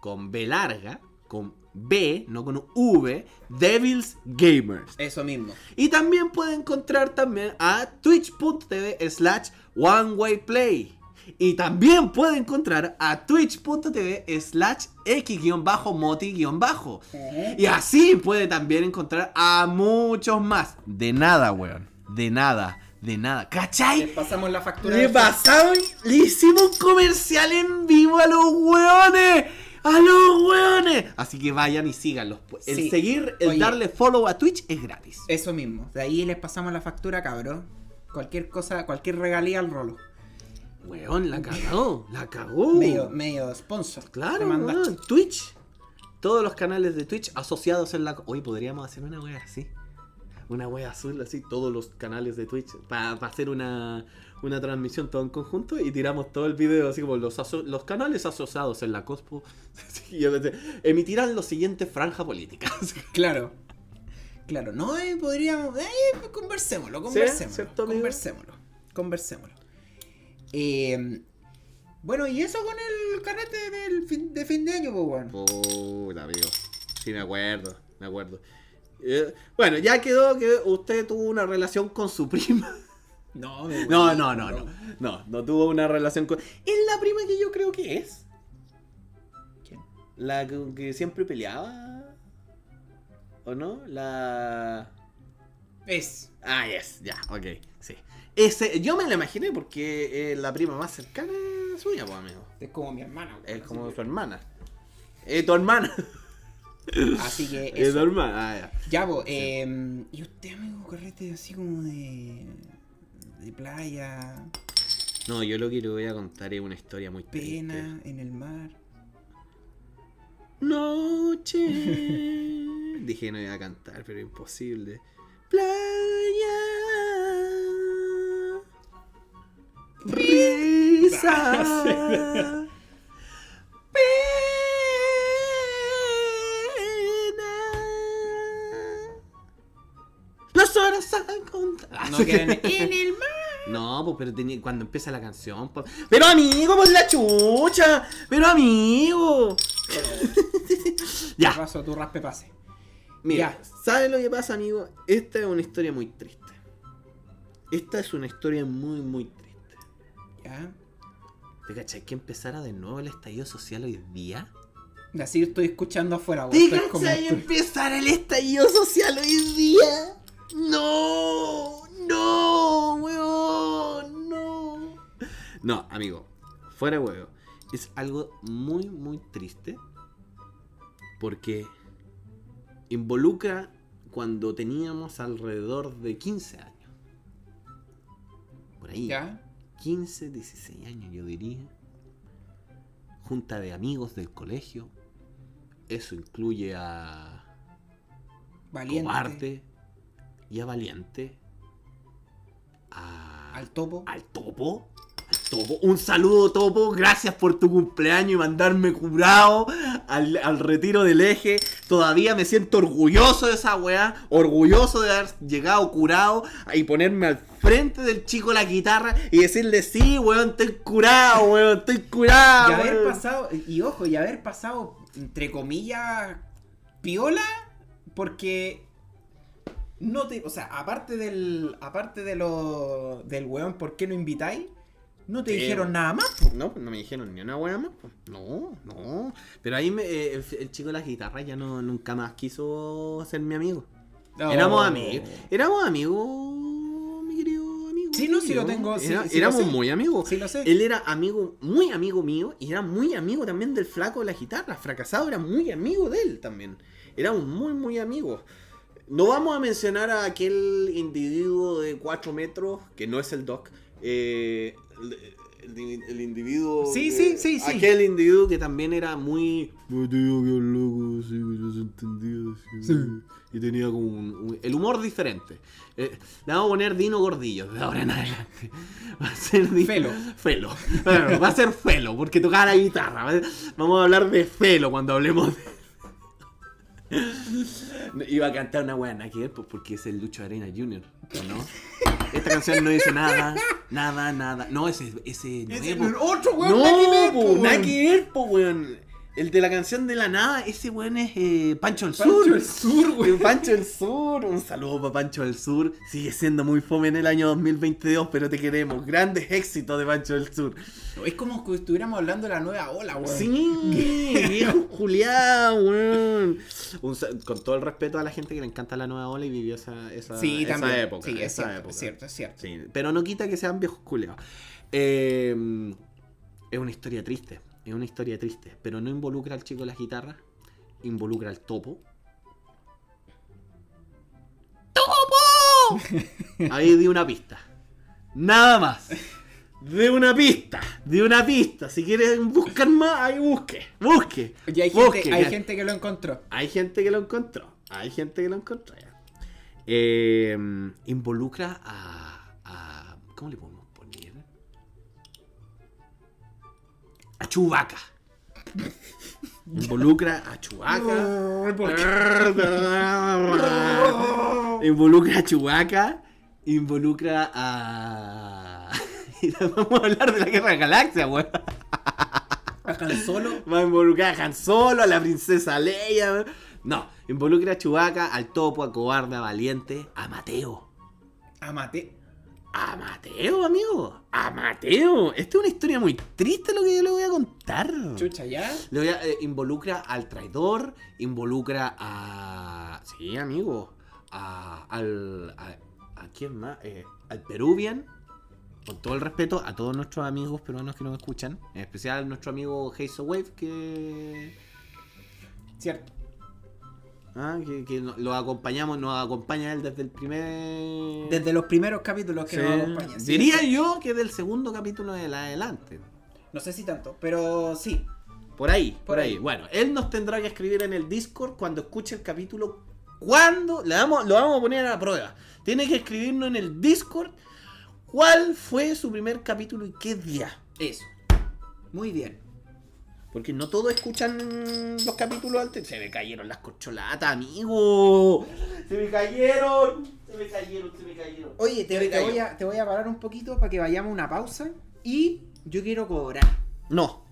con B larga, con B, no con V, Devils Gamers. Eso mismo. Y también puede encontrar también a twitch.tv slash one way play. Y también puede encontrar a twitch.tv slash x-moti-bajo. Y así puede también encontrar a muchos más. De nada, weón. De nada. De nada. ¿Cachai? pasamos la factura. Le pasaron, le hicimos un comercial en vivo a los weones. A los weones. Así que vayan y síganlos. El Sí. seguir, el Oye. darle follow a Twitch es gratis. Eso mismo. De ahí les pasamos la factura, cabrón. Cualquier cosa, cualquier regalía al rolo. Weón, la cagó, la cagó. Medio, medio sponsor. Claro, weón. Twitch. Todos los canales de Twitch asociados en la. Hoy podríamos hacer una wea así. Una wea azul, así, todos los canales de Twitch. Para hacer una, una transmisión todo en conjunto y tiramos todo el video, así como los, los canales asociados en la Cospo. Emitirán los siguientes franja política. Claro. Claro, no, eh, podríamos. Eh, conversémoslo, conversémoslo. conversémoslo. Conversémoslo. Eh, bueno, y eso con el carrete del fin, de fin de año, pues, weón. Puta, amigo. Sí, me acuerdo, me acuerdo. Eh, bueno, ya quedó que usted tuvo una relación con su prima. No, No, no, no, no. No, no tuvo una relación con. Es la prima que yo creo que es. ¿Quién? La que, que siempre peleaba. ¿O no? La. Es. Ah, yes, ya, ok, sí. Ese, yo me la imaginé porque es la prima más cercana suya, pues, amigo. Es como mi hermana. Es como que- su hermana. Es tu hermana. Así que Es tu eso. hermana. Ah, ya. Ya, vos, eh, ¿y usted, amigo, carrete así como de. de playa, No, yo lo que le voy a contar es una historia muy triste. pena, en el mar? Noche. Dije que no iba a cantar, pero imposible. Playa. Risa. Pena. Las horas han contado. No quedan en el mar. No, pues pero tenía- cuando empieza la canción. pues- Pero amigo, por la chucha. Pero amigo. ya. Paso tu raspe pase. Mira, Ya. ¿sabes lo que pasa, amigo? Esta es una historia muy triste. Esta es una historia muy, muy triste. Ya. ¿Te cachai que empezara de nuevo el estallido social hoy día? Así estoy escuchando afuera. ¿Te como- cachai empezara el estallido social hoy día? No, no, weón, no. No, amigo, fuera huevo. Es algo muy, muy triste. Porque involucra cuando teníamos alrededor de 15 años. Por ahí. Ya. 15, 16 años, yo diría. Junta de amigos del colegio. Eso incluye a Valiente. Cobarde y a Valiente. A, Al topo. al Topo. Topo. Un saludo, Topo. Gracias por tu cumpleaños y mandarme curado al, al retiro del eje. Todavía me siento orgulloso de esa weá. Orgulloso de haber llegado curado y ponerme al frente del chico la guitarra y decirle: Sí, weón, estoy curado, weón, estoy curado. y haber weón". pasado, y ojo, y haber pasado, entre comillas, piola, porque no te, o sea, aparte del, aparte de lo, del weón, ¿por qué no invitáis? No te Eh, dijeron nada más. po. No, no me dijeron ni una buena más. pues. No, no. Pero ahí me- eh, el, el chico de la guitarra ya no, nunca más quiso ser mi amigo. Éramos amigos. Éramos amigos, mi querido amigo. Sí, no, sí mío. lo tengo, Era- sí éramos sé. muy amigos. Sí lo sé. Él era amigo, muy amigo mío, y era muy amigo también del flaco de la guitarra. Fracasado era muy amigo de él también. Éramos muy, muy amigos. No vamos a mencionar a aquel individuo de 4 metros, que no es el Doc. eh, el, el- el individuo. Sí, de- sí, sí, sí. Aquel individuo que también era muy. Yo te digo que es loco, sí, desentendido, sí. Sí. Y tenía como un, un- el humor diferente. Eh, le vamos a poner Dino Gordillo de ahora en adelante. Va a ser Dino- Felo. Felo. Bueno, va a ser Felo, porque tocaba la guitarra. Vamos a hablar de Felo cuando hablemos de. Iba a cantar una nada que pues, porque es el Lucho Arena Jr., ¿o ¿no? Esta canción no dice nada, nada, nada. No, ese, ese no Ese es, otro weón, No, nada que ver, po, weón. El de la canción de la nada, ese weón es eh, Pancho del Pancho Sur. del Sur, weón. Pancho del Sur. Un saludo para Pancho del Sur. Sigue siendo muy fome en el año 2022, pero te queremos. Grandes éxitos de Pancho del Sur. Es como que estuviéramos hablando de la nueva ola, weón. Sí, viejo Julián, weón. Un con todo el respeto a la gente que le encanta la nueva ola y vivió esa, esa, Sí, esa también. época. sí, es esa cierto, época. es cierto, es cierto. Sí, pero no quita que sean viejos culeados. Eh, es una historia triste. Es una historia triste. Pero no involucra al chico de la guitarra. Involucra al topo. ¡Topo! Ahí di una pista. Nada más. De una pista. De una pista. Si quieren buscar más, ahí busque. Busque. Y hay, gente, busque, hay que- gente que lo encontró. hay gente que lo encontró. Hay gente que lo encontró. Eh, involucra a, a. ¿Cómo le podemos Chubaca. Involucra a Chubaca. involucra a Chubaca. Involucra a. Vamos a hablar de la guerra de galaxia, weón. A Han Solo. Va a involucrar a Han Solo, a la princesa Leia. No, involucra a Chubaca, al topo, a cobarde, a valiente, a Mateo. Amate. A Mateo, amigo. A Mateo. Esta es una historia muy triste lo que yo le voy a contar. Chucha, ¿ya? Le voy a- eh, involucra al traidor, involucra a. Sí, amigo. A. Al. A, ¿a quién más? Eh, al Peruvian. Con todo el respeto a todos nuestros amigos peruanos que nos escuchan. En especial nuestro amigo Hazel Wave que. Cierto. Ah, que, que no- lo acompañamos, nos acompaña él desde el primer. Desde los primeros capítulos que Sí. nos acompañan. sí, Diría yo que del segundo capítulo de la adelante. No sé si tanto, pero sí. Por ahí, por, Por ahí. ahí. Bueno, él nos tendrá que escribir en el Discord cuando escuche el capítulo. ¿Cuándo? Le damos, lo vamos a poner a la prueba. Tiene que escribirnos en el Discord cuál fue su primer capítulo y qué día. Eso. Muy bien. Porque no todos escuchan los capítulos antes. Se me cayeron las corcholatas, amigo. Se me cayeron. Se me cayeron, se me cayeron. Oye, te, me voy a, te voy a parar un poquito para que vayamos a una pausa. Y yo quiero cobrar. No.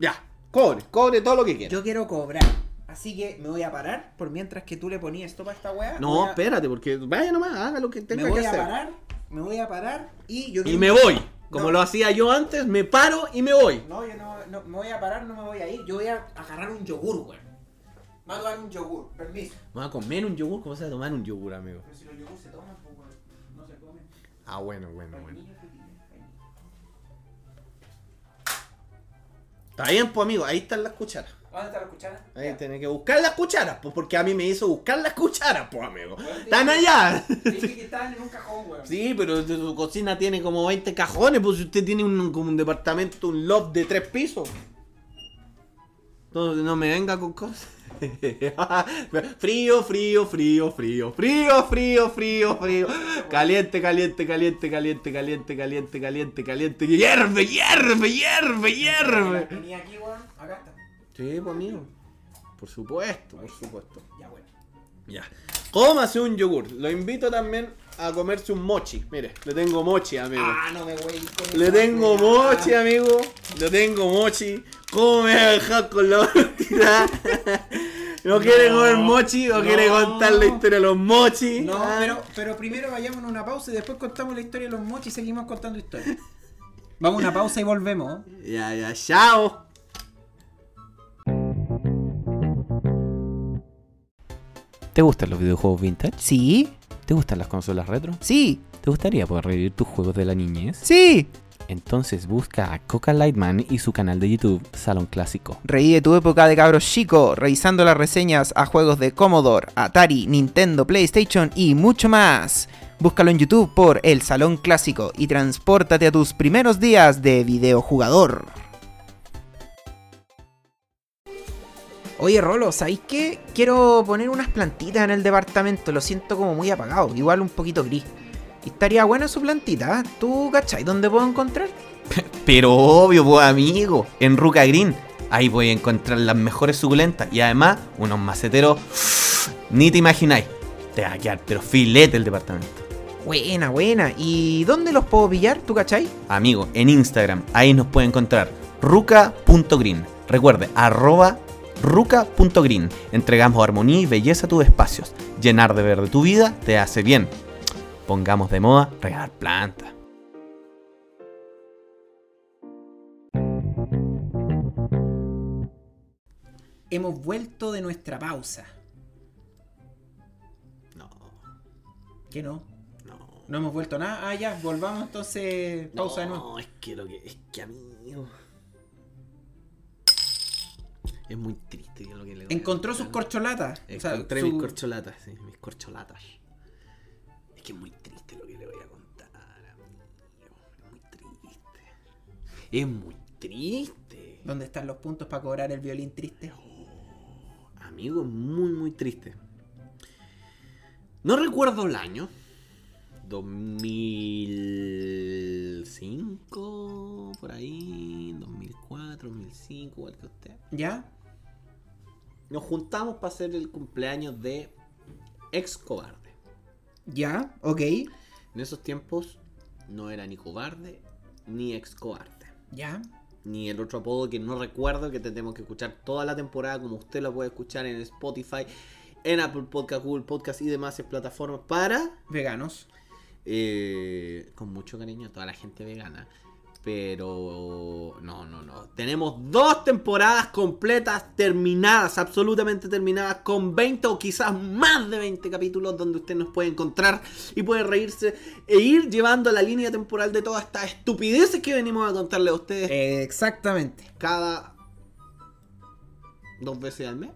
Ya, cobre, cobre todo lo que quiera. Yo quiero cobrar. Así que me voy a parar por mientras que tú le ponías esto para esta weá. No, voy a- espérate, porque vaya nomás, haga lo que Me tenga voy que a hacer. parar. Me voy a parar y yo Y quiero- me voy. Como No. lo hacía yo antes, me paro y me voy. No, yo no, no, me voy a parar, no me voy a ir. Yo voy a agarrar un yogur, weón. Me voy a tomar un yogur, permiso. Vamos a comer un yogur, ¿cómo se va a tomar un yogur, amigo? Pero si los yogur se toman, pues. No se comen. Ah, bueno, bueno, bueno. Está bien, pues, amigo, ahí están las cucharas. ¿Dónde está la cuchara? Ahí Ya. tenés que buscar las cucharas, pues, porque a mí me hizo buscar las cucharas, pues, amigo. Bueno, Están dije- allá. Dije que estaban en un cajón, weón. Sí, pero su cocina tiene como 20 cajones, pues si usted tiene un, como un departamento, un loft de tres pisos. No, no me venga con cosas. frío, frío, frío, frío, frío, frío, frío, frío. Caliente, caliente, caliente, caliente, caliente, caliente, caliente, caliente. Hierve, hierve, hierve, hierve. Venía aquí, weón. Acá está. Sí, pues amigo. Por supuesto, por supuesto. Ya, bueno. Ya. Cómase un yogur. Lo invito también a comerse un mochi. Mire, le tengo mochi, amigo. Ah, no me voy a ir con Le tengo mochi, amigo. Le tengo mochi. ¿Cómo me va a dejar con la honestidad? ¿No quiere No, comer mochi o quiere no. contar la historia de los mochi? No, Ah. pero, pero primero vayamos a una pausa y después contamos la historia de los mochis y seguimos contando historias. Vamos a una pausa y volvemos. Ya, ya, chao. ¿Te gustan los videojuegos vintage? Sí, ¿Te gustan las consolas retro? sí, ¿Te gustaría poder revivir tus juegos de la niñez? sí. Entonces busca a Coca Lightman y su canal de YouTube Salón Clásico. Reí tu época de cabros chico, revisando las reseñas a juegos de Commodore, Atari, Nintendo, PlayStation y mucho más. Búscalo en YouTube por El Salón Clásico y transpórtate a tus primeros días de videojugador. Oye Rolo, ¿sabéis qué? Quiero poner unas plantitas en el departamento, lo siento como muy apagado, igual un poquito gris. Y estaría buena su plantita, ¿tú cachai dónde puedo encontrar? Pero obvio, pues amigo, en Ruca Green. Ahí voy a encontrar las mejores suculentas y además unos maceteros. Ni te imagináis. Te va a quedar, pero filete el departamento. Buena, buena. ¿Y dónde los puedo pillar? ¿Tú cachai? Amigo, en Instagram, ahí nos puede encontrar ruca.green. Recuerde, arroba ruca.green. Entregamos armonía y belleza a tus espacios. Llenar de verde tu vida te hace bien. Pongamos de moda regalar plantas. Hemos vuelto de nuestra pausa. No, ¿Qué no? no. No hemos vuelto nada. Ah, ya, volvamos entonces. Pausa de nuevo. No, es que lo que. Es que amigo. Es muy triste lo que le voy a Encontró sus corcholatas. O sea, Encontré su- mis corcholatas, sí, mis corcholatas. Es que es muy triste lo que le voy a contar, amigo. Es muy triste. Es muy triste. ¿Dónde están los puntos para cobrar el violín triste? Amigo, es muy, muy triste. No recuerdo el año. 2005, por ahí, 2004, 2005, igual que usted. ¿Ya? Nos juntamos para hacer el cumpleaños de ex cobarde. ¿Ya? Ok. En esos tiempos no era ni cobarde ni ex cobarde. ¿Ya? ni el otro apodo que no recuerdo, que tenemos que escuchar toda la temporada como usted lo puede escuchar en Spotify, en Apple Podcast, Google Podcast y demás plataformas para, Veganos. eh, con mucho cariño a toda la gente vegana. Pero no, no, no. Tenemos dos temporadas completas, terminadas, absolutamente terminadas, con 20 o quizás más de 20 capítulos donde usted nos puede encontrar y puede reírse e ir llevando la línea temporal de todas estas estupideces que venimos a contarle a ustedes exactamente. cada dos veces al mes.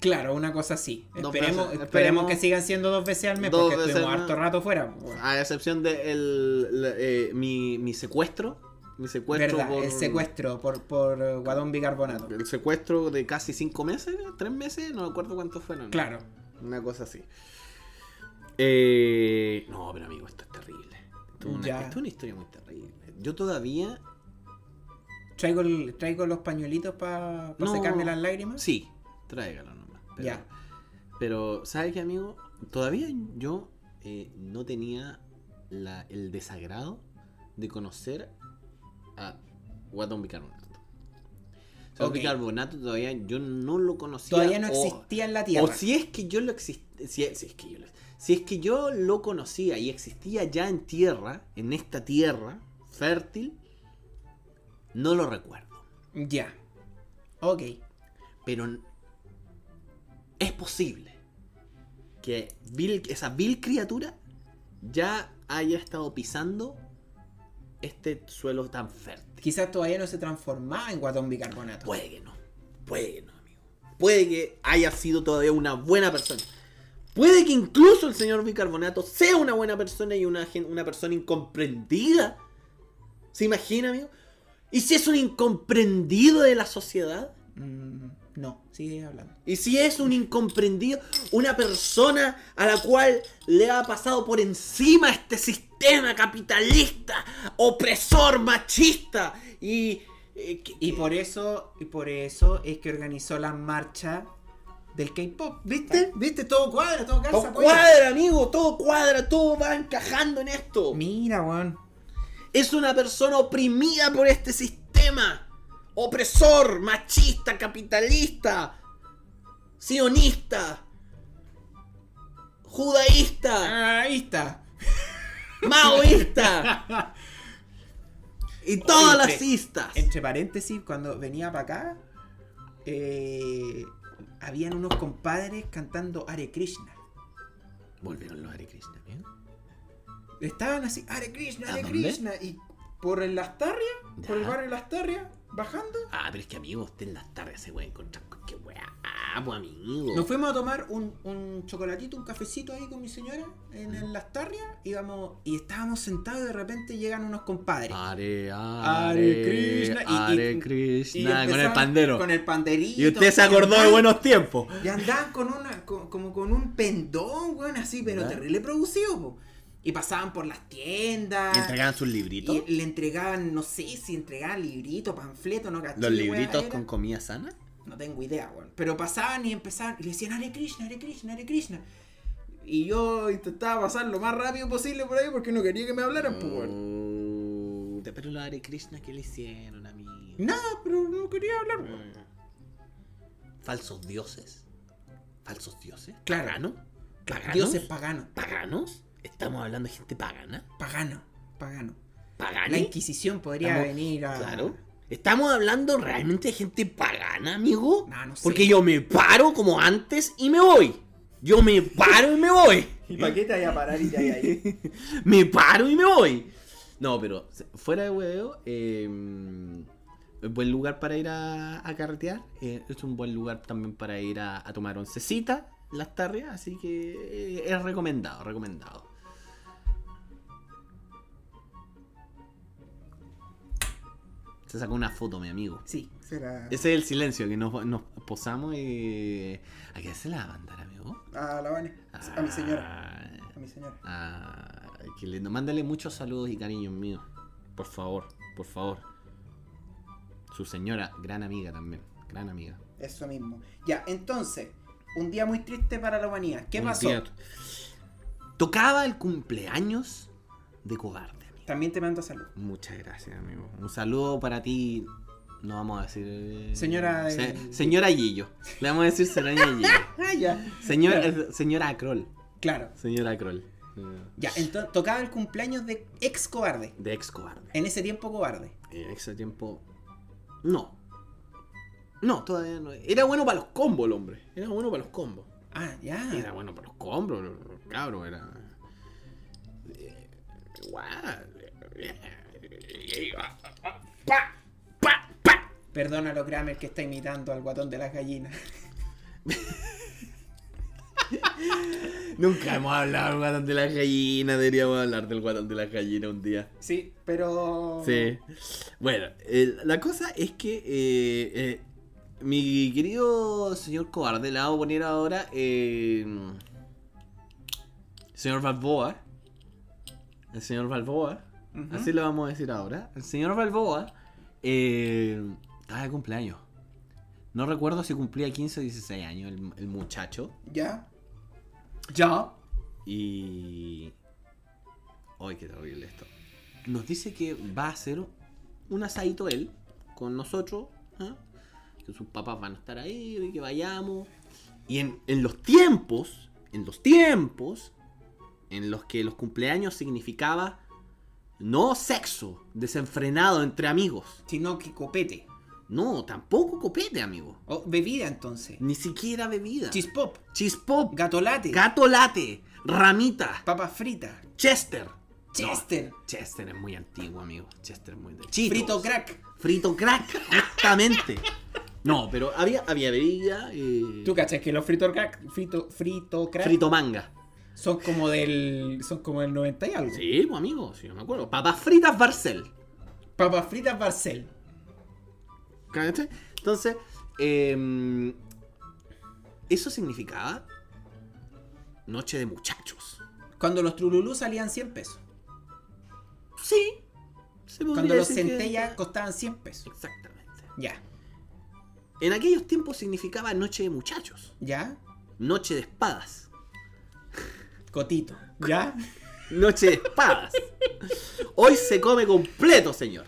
Claro, una cosa así. Esperemos, veces. esperemos Esperemos- que sigan siendo dos veces al mes porque estuvimos harto rato fuera. Bueno, A excepción de el, eh, mi, mi secuestro. Mi secuestro verdad, por- el secuestro por, por Guadón Bicarbonato. El secuestro de casi cinco meses, tres meses, no me acuerdo cuántos fueron. Claro. Una cosa así. Eh, no, pero amigo, esto es terrible. Esto es, una, Ya. esto es una historia muy terrible. Yo todavía. Traigo, el- traigo los pañuelitos para No. secarme las lágrimas. Sí, tráigalo nomás. Pero, Ya. Pero, ¿sabes qué, amigo? Todavía yo eh, no tenía la- el desagrado de conocer a Guatón Bicarbonato. O sea, Ok. Bicarbonato todavía yo no lo conocía. Todavía no o- existía en la Tierra. O si es que yo lo existía, si, si es que yo lo, si es que yo lo conocía y existía ya en tierra, en esta tierra fértil, no lo recuerdo. Ya. Ok. Pero es posible que vil- esa vil criatura ya haya estado pisando este suelo tan fértil. Quizás todavía no se transformaba en Guatón Bicarbonato. Puede que no. Puede que no, amigo. Puede que haya sido todavía una buena persona. Puede que incluso el señor bicarbonato sea una buena persona y una, una persona incomprendida. ¿Se imagina, amigo? ¿Y si es un incomprendido de la sociedad? Mm, no, sigue hablando. ¿Y si es un incomprendido, una persona a la cual le ha pasado por encima este sistema capitalista, opresor, machista y... eh, Y por eso, y por eso es que organizó la marcha del K-pop. ¿Viste? ¿Viste? Todo cuadra, todo calza. Todo cuadra, amigo, todo cuadra, todo va encajando en esto. Mira, weón. Es una persona oprimida por este sistema. Opresor, machista, capitalista, sionista, judaísta, Ahí está. maoísta y todas Oye, las istas. Entre paréntesis, cuando venía para acá, eh, habían unos compadres cantando Hare Krishna. Volvieron los Hare Krishna, ¿bien? Estaban así, Hare Krishna, ¿A Hare? Krishna. Y por el Lastarria, por el barrio Lastarria, bajando, Ah, pero es que amigo, usted en las tardes se puede encontrar con qué weá, ah, pues amigo. Nos fuimos a tomar un, un chocolatito, un cafecito ahí con mi señora en el Lastarria íbamos, y estábamos sentados y de repente llegan unos compadres. Hare, Hare Krishna, y- y- Hare y Krishna, con el pandero. Con el panderito. Y usted se acordó de buenos tiempos. Y andaban con una, con- como con un pendón, weón, así, pero ¿Ya? terrible producido, po. Y pasaban por las tiendas. ¿Y entregaban sus libritos? Y le entregaban, no sé si entregaban libritos, panfletos, no caché. ¿Los libritos con comida sana? No tengo idea, weón. Pero pasaban y empezaban y le decían Hare Krishna, Hare Krishna, Hare Krishna. Y yo intentaba pasar lo más rápido posible por ahí porque no quería que me hablaran, pues, weón. Mm, Pero los Hare Krishna, ¿qué le hicieron, amigo? Nada, pero no quería hablar, weón. Falsos dioses. ¿Falsos dioses? Claro. ¿Paganos? ¿Paganos? Dioses paganos. ¿Paganos? ¿Estamos hablando de gente pagana? Pagano, pagano. ¿Pagana? La Inquisición podría Estamos- venir a. Claro. ¿Estamos hablando realmente de gente pagana, amigo? No, no sé. Porque yo me paro como antes y me voy. Yo me paro y me voy. ¿Y para qué te vaya a parar y te vaya ahí? me paro y me voy. No, pero fuera de huevo, eh, es buen lugar para ir a, a carretear. eh, es un buen lugar también para ir a, a tomar oncecita las tardes. Así que eh, es recomendado, recomendado. Se sacó una foto, mi amigo. Sí, será. Ese es el silencio que nos, nos posamos y. ¿A qué se la va a mandar, amigo? A la Vane. A mi señora. A mi señora. Ah, qué lindo. Mándale muchos saludos y cariños míos. Por favor, por favor. Su señora, gran amiga también. Gran amiga. Eso mismo. Ya, entonces, un día muy triste para la humanidad. ¿Qué Un pasó? día- Tocaba el cumpleaños de Cobarde. También te mando salud. Muchas gracias, amigo. Un saludo para ti, No vamos a decir. eh, Señora, se- eh, señora Gillo. Le vamos a decir señora Gillo. Ah, ya. Señor, Claro. eh, señora Kroll. Claro. Señora Kroll. Eh, Ya, entonces tocaba el cumpleaños de ex cobarde. De ex cobarde. En ese tiempo cobarde. En ese tiempo. No. No, todavía no. Era bueno para los combos el hombre. Era bueno para los combos. Ah, ya. Era bueno para los combos, cabrón. Era. eh, Igual. Pa, pa, pa. Perdónalo, Kramer, que está imitando al guatón de las gallinas. Nunca hemos hablado del guatón de las gallinas. Deberíamos hablar del guatón de las gallinas un día. Sí, pero. Sí. Bueno, eh, la cosa es que eh, eh, mi querido señor cobarde, le vamos a poner ahora. Eh, señor Balboa. El señor Balboa. Así lo vamos a decir ahora. El señor Balboa eh, estaba de cumpleaños. No recuerdo si cumplía 15 o 16 años el, el muchacho. Ya. Ya. Y. ¡Ay, qué terrible esto! Nos dice que va a hacer un asadito él con nosotros. ¿ah? Que sus papás van a estar ahí, y que vayamos. Y en, en los tiempos, en los tiempos en los que los cumpleaños significaba no sexo desenfrenado entre amigos. Sino que copete. No, tampoco copete, amigo. O bebida entonces. Ni siquiera bebida. Chispop. Chispop. Gatolate. Gato late. Ramita. Papas fritas. Chester. Chester. No, Chester es muy antiguo, amigo. Chester es muy de Frito crack. Frito crack, justamente. No, pero había, había bebida. eh, ¿Tú cachas que los frito crack, frito, frito crack frito manga. Son como del. son como del 90 y algo? Sí, pues, amigo, sí, yo me acuerdo. Papas fritas Barcel. Papas fritas Barcel. ¿Cachai? Entonces, eh, eso significaba noche de muchachos. Cuando los trululú salían 100 pesos. Sí. se Cuando los que- centellas costaban 100 pesos. Exactamente. Ya. En aquellos tiempos significaba noche de muchachos. ¿Ya? Noche de espadas. Cotito. ¿Ya? Noche de espadas. Hoy se come completo, señor.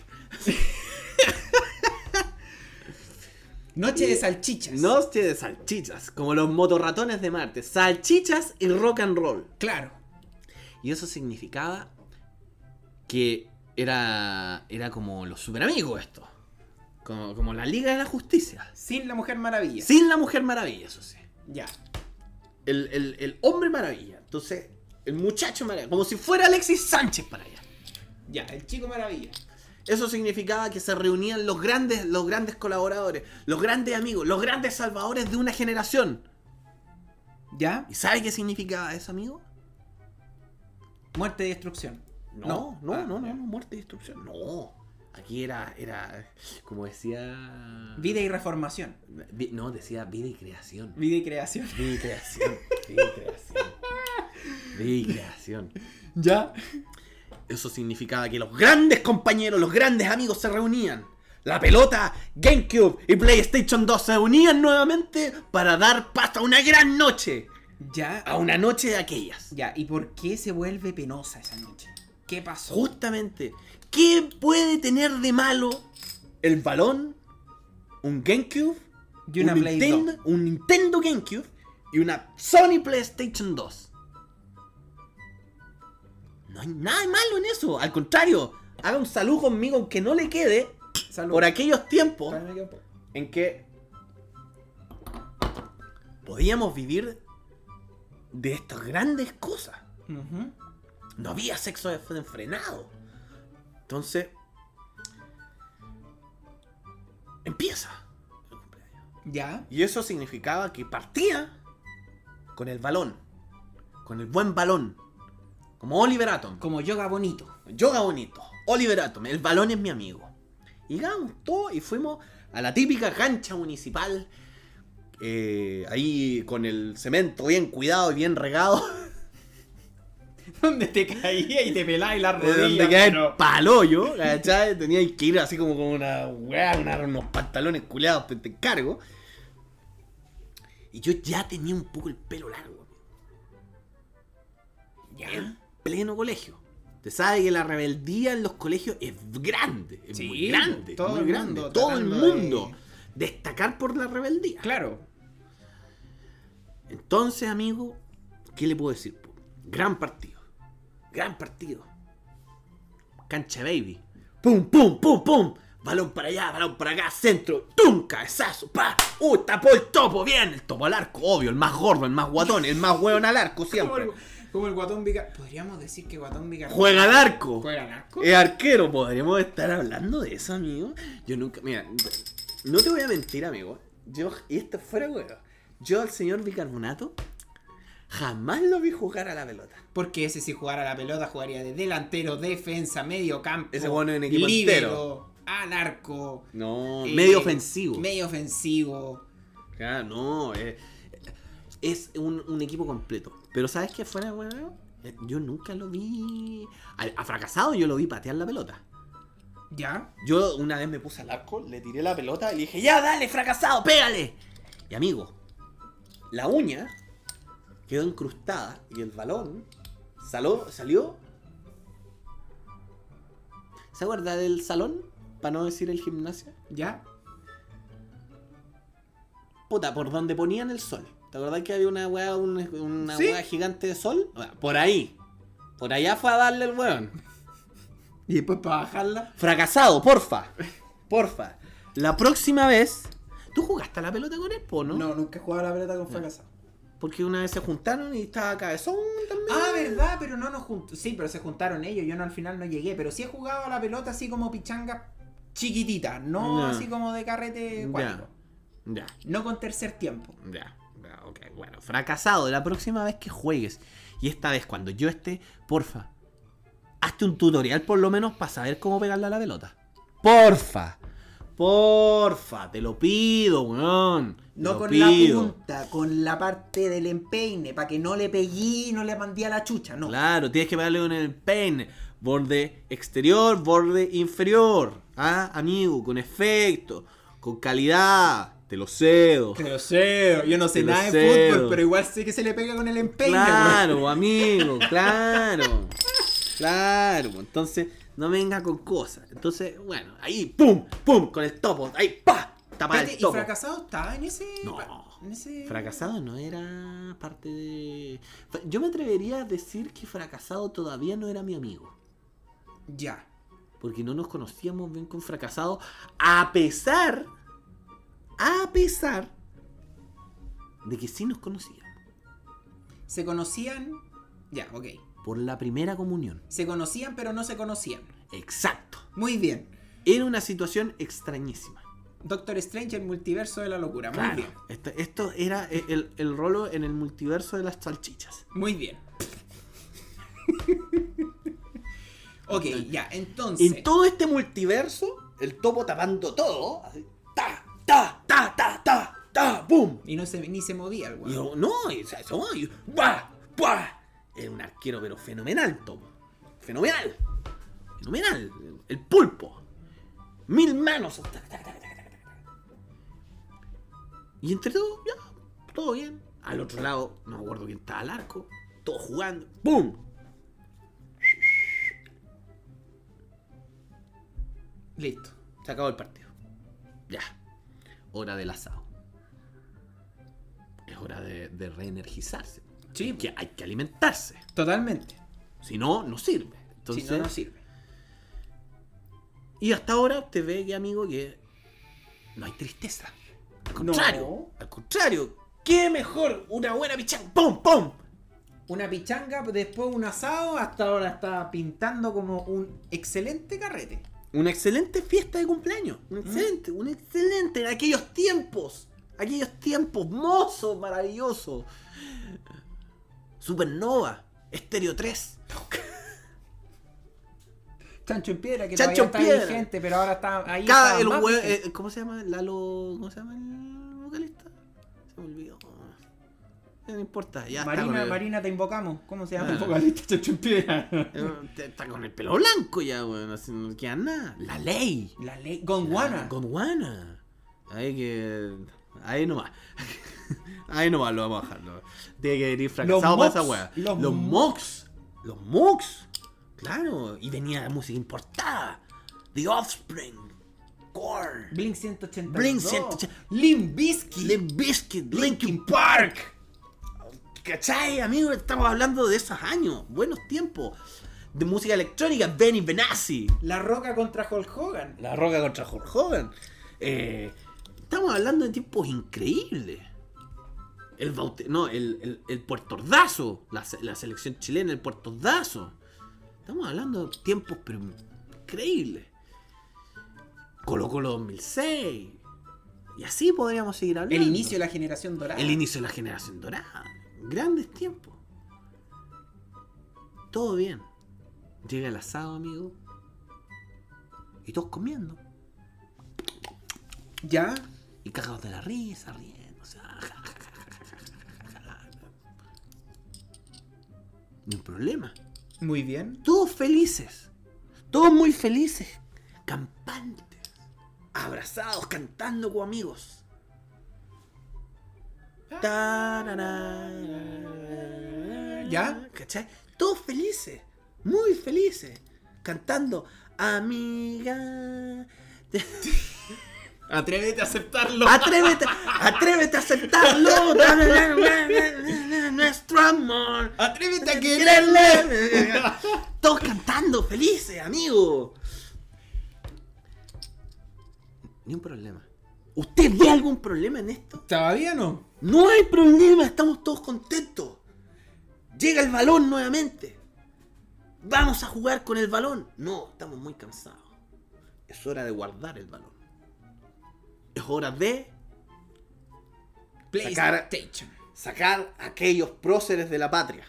Noche de salchichas. Noche de salchichas, como los motorratones de Marte. Salchichas y rock and roll. Claro. Y eso significaba que era, era como los super amigos esto. Como, como la Liga de la Justicia. Sin la Mujer Maravilla. Sin la Mujer Maravilla, eso sí. Ya. El, el- el hombre maravilla. Entonces, el muchacho maravilla. Como si fuera Alexis Sánchez para allá. Ya, el chico maravilla. Eso significaba que se reunían los grandes, los grandes colaboradores, los grandes amigos, los grandes salvadores de una generación. ¿Ya? ¿Y sabe qué significaba eso, amigo? Muerte y destrucción. No, no, Ah, no, no, no, muerte y destrucción. No. Aquí era, era, como decía... Vida y reformación. Vi- No, decía vida y creación. Vida y creación. Vida y creación. Vida y creación. Creación. ¿Ya? Eso significaba que los grandes compañeros, los grandes amigos se reunían. La pelota, GameCube y PlayStation 2 se unían nuevamente para dar paso a una gran noche. Ya. A una noche de aquellas. Ya, ¿y por qué se vuelve penosa esa noche? ¿Qué pasó? Justamente, ¿qué puede tener de malo el balón, un GameCube, Y una un, Play Nintendo, un Nintendo GameCube y una Sony PlayStation 2? No hay nada de malo en eso. Al contrario, haga un saludo conmigo aunque no le quede Salud. por aquellos tiempos en que podíamos vivir de estas grandes cosas. No había sexo desenfrenado. Entonces, empieza el cumpleaños. Ya. Y eso significaba que partía con el balón. Con el buen balón. Como Oliver Atom. Como yoga bonito. Yoga bonito. Oliver Atom. El balón es mi amigo. Y llegamos todos y fuimos a la típica cancha municipal. eh, ahí con el cemento bien cuidado y bien regado. Donde te caía y te pelaba y la De donde rodilla. queda el pero- palollo, ¿cachai? Tenía que ir así como con una weá, unos pantalones culeados, te, te encargo. Y yo ya tenía un poco el pelo largo. Ya. En pleno colegio. Te sabe que la rebeldía en los colegios es grande, es Sí, muy grande, todo muy el grande. mundo todo el de- mundo. Destacar por la rebeldía. Claro. Entonces, amigo, ¿qué le puedo decir? Gran partido. Gran partido. Cancha baby. Pum, pum, pum, pum. Balón para allá, balón para acá, centro. ¡Tum! Cabezazo. ¡Pa! ¡Uh! Tapó el topo. Bien. El topo al arco, obvio. El más gordo, el más guatón, el más hueón al arco siempre. Como el guatón Vicar. Podríamos decir que guatón Vicar. Juega al arco. ¿Juega al arco? Es arquero. ¿Podríamos estar hablando de eso, amigo? Yo nunca. Mira, no te voy a mentir, amigo. Yo, y esto fuera huevo. Yo al señor bicarbonato jamás lo vi jugar a la pelota. Porque ese si jugara la pelota jugaría de delantero, defensa, medio campo. Ese bueno en equipo líbero, al arco. No, eh, medio ofensivo. Medio ofensivo. Claro, no. eh, es un, un equipo completo. Pero ¿sabes qué fuera, bueno? Yo nunca lo vi. A, fracasado yo lo vi patear la pelota. ¿Ya? Yo una vez me puse al arco, le tiré la pelota y le dije, ya dale, fracasado, pégale. Y amigo, la uña quedó incrustada y el balón salió. salió ¿Se acuerda del salón? Para no decir el gimnasio. ¿Ya? Puta, por donde ponían el sol. ¿Te acordás que había una weá, una, una Sí. weá gigante de sol? Bueno, Por ahí. Por allá fue a darle el weón. Y después para bajarla. Fracasado, porfa. Porfa. La próxima vez. ¿Tú jugaste a la pelota con él, po, no? No, nunca he jugado a la pelota con fracasado. Porque una vez se juntaron y estaba cabezón también. Ah, verdad, pero no nos juntamos. Sí, pero se juntaron ellos. Yo no al final no llegué. Pero sí he jugado a la pelota así como pichanga chiquitita. No Ya. así como de carrete cuático. Ya, No con tercer tiempo. ya, ya, ok. Bueno, fracasado. La próxima vez que juegues. Y esta vez cuando yo esté, porfa. Hazte un tutorial por lo menos para saber cómo pegarle a la pelota. Porfa. Porfa, te lo pido, weón. No con pido. la punta, con la parte del empeine, para que no le pegué y no le mandé a la chucha, no. Claro, tienes que pegarle con el peine. Borde exterior, borde inferior. Ah, amigo, con efecto, con calidad. Te lo cedo. Te lo sé, yo no sé nada de cedo. fútbol, pero igual sé que se le pega con el empeine, Claro, amigo, claro. Claro, entonces no venga con cosas. Entonces, bueno, ahí, pum, pum, con el topo, ahí, pa, tapa Espérate, el ¿Y topo. fracasado estaba en ese. No. en ese- Fracasado no era parte de. Yo me atrevería a decir que fracasado todavía no era mi amigo. Ya. Porque no nos conocíamos bien con fracasado. A pesar. A pesar. De que sí nos conocíamos. Se conocían. Ya, ok. Por la primera comunión. Se conocían, pero no se conocían. Exacto. Muy bien. Era una situación extrañísima. Doctor Strange, el multiverso de la locura. Muy Claro. bien. Esto, esto era el, el rolo en el multiverso de las salchichas. Muy bien. ok, ya, entonces. En todo este multiverso, el topo tapando todo. Así, ta, ta, ta, ta, ta, ta, boom. Y no se, ni se movía el weón. yo, no, eso, y, ¡buah! ¡buah! Era un arquero, pero fenomenal, Topo. Fenomenal. Fenomenal. El pulpo. Mil manos. Y entre todo, ya, todo bien. Al otro lado, no me acuerdo quién estaba al arco. Todo jugando. ¡Pum! Listo. Se acabó el partido. Ya. Hora del asado. Es hora de, de reenergizarse. Sí. Hay que, hay que alimentarse. Totalmente. Si no, no sirve. Entonces, si no, no sirve. Y hasta ahora usted ve que, amigo, que no hay tristeza. Al contrario. Al contrario. ¿Qué mejor? Una buena pichanga. ¡Pum, pum! Una pichanga, después un asado, hasta ahora está pintando como un excelente carrete. Una excelente fiesta de cumpleaños. Un Mm. excelente, un excelente. En aquellos tiempos. Aquellos tiempos mozos, maravillosos. Supernova. Estéreo 3. Chancho en piedra, que Chancho todavía está vigente, pero ahora está ahí. Cada está el más hue- vigente. eh, ¿Cómo se llama? Lalo. ¿Cómo se llama el vocalista? Se me olvidó. No importa, ya está Marina, el- Marina, te invocamos. ¿Cómo se llama Ah. el vocalista Chancho en piedra? Eh, Está con el pelo blanco ya, weón. Así no queda nada. La ley. La ley. Gondwana. Gondwana. Ahí que. Ahí nomás. Ahí nomás lo vamos a bajar. ¿no? Tiene que venir fracasado para esa weá. los Los. Los mocks. Claro, y venía música importada. The Offspring, Korn, Blink 182. Blink 182. Limp Bizkit. Limp Bizkit, Linkin Park. ¿Cachai, amigo? Estamos hablando de esos años, buenos tiempos. De música electrónica, Benny Benassi. La Roca contra Hulk Hogan. La Roca contra Hulk Hogan. Eh, estamos hablando de tiempos increíbles. El baute- no, el, el, el Puerto Ordazo, la, la selección chilena, el Puerto Ordazo. Estamos hablando de tiempos pero increíbles. Colo Colo 2006. Y así podríamos seguir hablando. El inicio de la generación dorada. El inicio de la generación dorada. Grandes tiempos. Todo bien. Llega el asado, amigo. Y todos comiendo. Ya. Y cagados de la risa, riendo. O sea, Ni un problema. Muy bien. Todos felices. Todos muy felices. Campantes. Abrazados, cantando como amigos. ¿Ya? ¿Cachai? Todos felices. Muy felices. Cantando. Amiga. Atrévete a aceptarlo. Atrévete, atrévete a aceptarlo. Nuestro amor. Atrévete a quererle. Todos cantando, felices, amigo. Ni un problema. ¿Usted ve algún problema en esto? ¿Todavía no? No hay problema, estamos todos contentos. Llega el balón nuevamente. Vamos a jugar con el balón. No, estamos muy cansados. Es hora de guardar el balón. Es hora de Sacar- sacar aquellos próceres de la patria.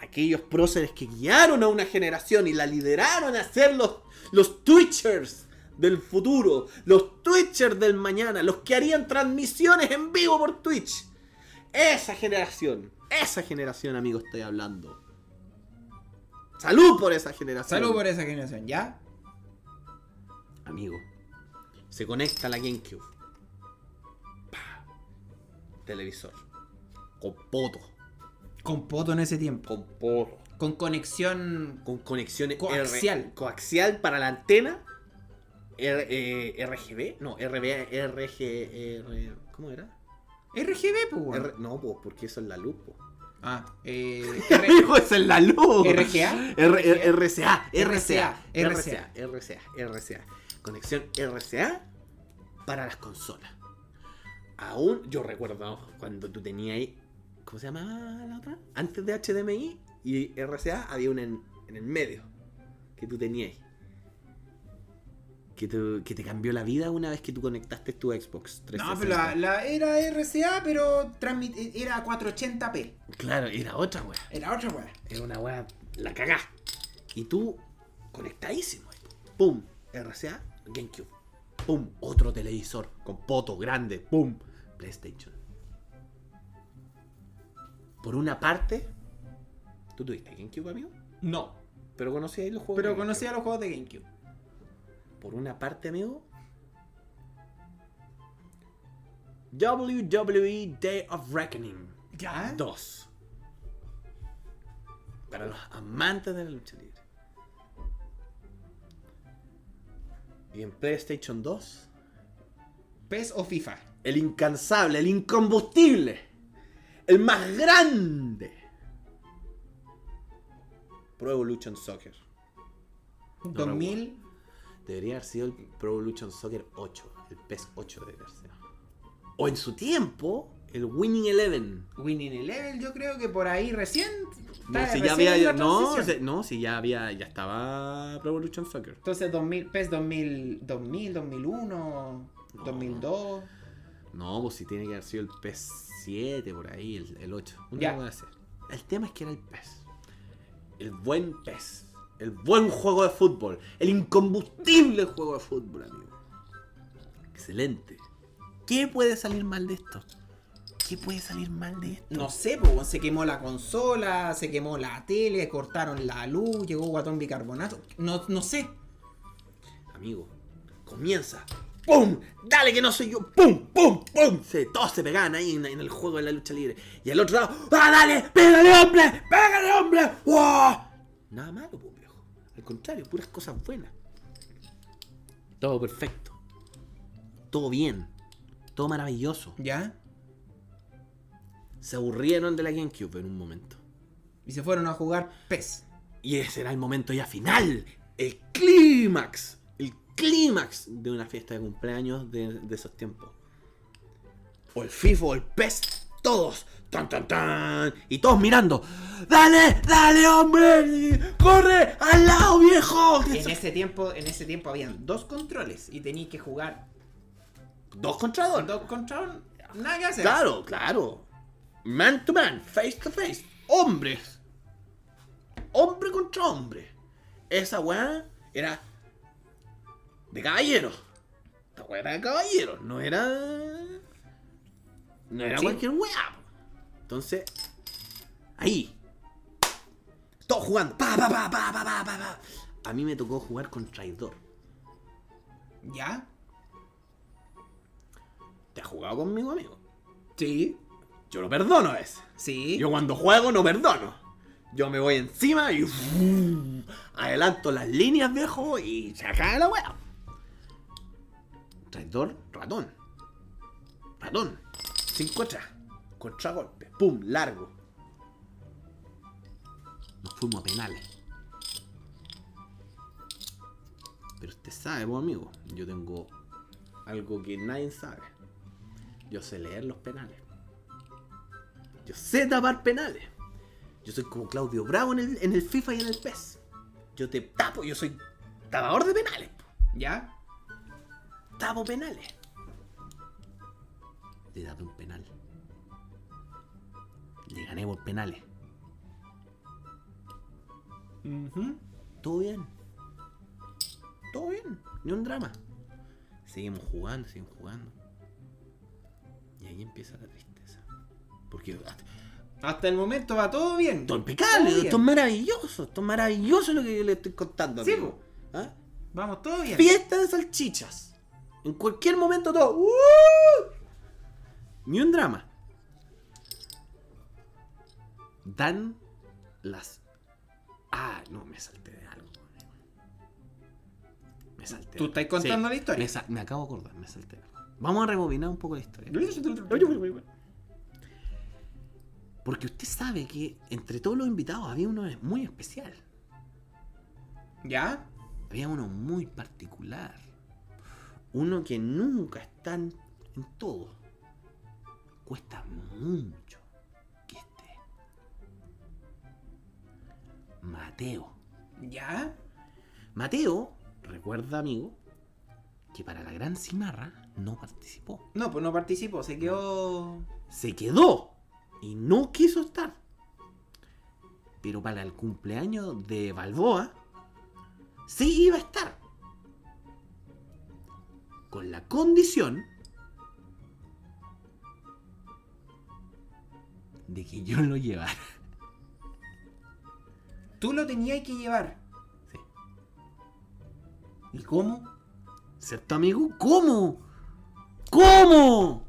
Aquellos próceres que guiaron a una generación y la lideraron a ser los, los Twitchers del futuro, los Twitchers del mañana, los que harían transmisiones en vivo por Twitch. Esa generación, esa generación, amigo, estoy hablando. Salud por esa generación. Salud por esa generación, ¿ya? Amigo, se conecta la GameCube. Pa. Televisor. Con poto. Con poto en ese tiempo. Con poto. Con conexión. Con conexión Coaxial. Coaxial para la antena. R- eh, RGB. No, RB, RG. ¿Cómo era? RGB, pues. R- no, pues porque eso es la luz. po. Ah, eh. Eso es la luz. RGA. R- R- RCA, RCA, RCA, RCA, RCA. Conexión RCA para las consolas. Aún yo recuerdo cuando tú tenías ahí, ¿cómo se llamaba la otra? Antes de HDMI y RCA había una en, en el medio que tú tenías. Que, te cambió la vida una vez que tú conectaste tu Xbox 360. No, pero la, la- era RCA, pero era 480p. Claro, era otra wea. Era otra weá. Era una weá, la cagá. Y tú, conectadísimo. Pum, RCA, GameCube. Pum, otro televisor con poto grande. Pum, PlayStation. Por una parte, ¿tú tuviste GameCube, amigo? No. Pero conocías los juegos. Pero conocía los juegos de GameCube. Por una parte, amigo. WWE Day of Reckoning ¿Ya? 2. Para los amantes de la lucha libre. Y en PlayStation 2, PES o FIFA. el incansable, el incombustible, el más grande. Pro Evolution Soccer. 2000. Debería haber sido el Pro Evolution Soccer 8. El PES 8 debería haber sido. O en su tiempo, el Winning Eleven. Winning Eleven, yo creo que por ahí recién. No, si ya había. la no, no, si ya había. Ya estaba Pro Evolution Soccer. Entonces 2000, PES 2000, 2000, 2001, No. 2002. No, pues si tiene que haber sido el PES 7 por ahí, el, el 8. Una Ya. puede hacer. El tema es que era el PES. El buen PES. El buen juego de fútbol. El incombustible juego de fútbol, amigo. Excelente. ¿Qué puede salir mal de esto? ¿Qué puede salir mal de esto? No sé, pues se quemó la consola, se quemó la tele, cortaron la luz, llegó guatón bicarbonato. No, no sé. Amigo, comienza. ¡Pum! ¡Dale que no soy yo! ¡Pum! ¡Pum! ¡Pum! Se, todos se pegaban ahí en, en el juego de la lucha libre. Y al otro lado, ¡ah, dale! ¡Pégale, hombre! ¡Pégale, hombre! ¡Wow! Nada malo. Al contrario, puras cosas buenas. Todo perfecto. Todo bien. Todo maravilloso. ¿Ya? Se aburrieron de la GameCube en un momento. Y se fueron a jugar PES. Y ese era el momento ya final. El clímax. El clímax de una fiesta de cumpleaños de, de esos tiempos. O el FIFA o el PES. Todos. Tan, tan, tan. Y todos mirando. ¡Dale! ¡Dale, hombre! ¡Corre! ¡Al lado, viejo! En ese tiempo, en ese tiempo habían dos controles y tenías que jugar Dos contra dos. dos controles. Nada que hacer. Claro, claro. Man to man, face to face. Hombres. Hombre contra hombre. Esa weá era de caballeros. Esta weá era de caballeros, no era. No era Sí. cualquier weá. Entonces, ahí. Todos jugando. Pa, pa, pa, pa, pa, pa, pa, pa. A mí me tocó jugar con traidor. ¿Ya? ¿Te has jugado conmigo, amigo? Sí. Yo lo perdono a ese. Sí. Yo cuando juego no perdono. Yo me voy encima y adelanto las líneas, viejo, y se acaba la wea. Traidor, ratón. Ratón. Cinco atrás. Contragolpe. Pum, largo. Nos fuimos a penales. Pero usted sabe, pues, amigo, yo tengo algo que nadie sabe. Yo sé leer los penales. Yo sé tapar penales. Yo soy como Claudio Bravo en el, en el FIFA y en el PES. Yo te tapo, yo soy tapador de penales. ¿Ya? Tapo penales. Le tapé un penal. Le gané por penales. Todo bien. Todo bien. Ni un drama. Seguimos jugando, seguimos jugando. Y ahí empieza la tristeza. Porque hasta- Hasta el momento va todo bien. Impecable, Todo bien. esto es maravilloso, esto es maravilloso lo que yo le estoy contando. Sí, amigo. ¿Ah? Vamos todo bien. Fiesta de salchichas. En cualquier momento todo. ¡uh! Ni un drama. Dan las. Ah, no, me salté de algo. Me salté. ¿Tú estás contando la historia? Me, sa- me acabo de acordar, me salté de algo. Vamos a rebobinar un poco la historia. Porque usted sabe que entre todos los invitados había uno muy especial. ¿Ya? Había uno muy particular. Uno que nunca está en, en todo. Cuesta mucho que esté. Mateo. ¿Ya? Mateo, recuerda amigo, que para la gran cimarra no participó. No, pues no participó, se quedó. Se quedó y no quiso estar. Pero para el cumpleaños de Balboa, sí iba a estar. Con la condición de que yo lo llevara. Tú lo tenías que llevar. Sí. ¿Y cómo? ¿Cierto, amigo? ¿Cómo? ¿Cómo?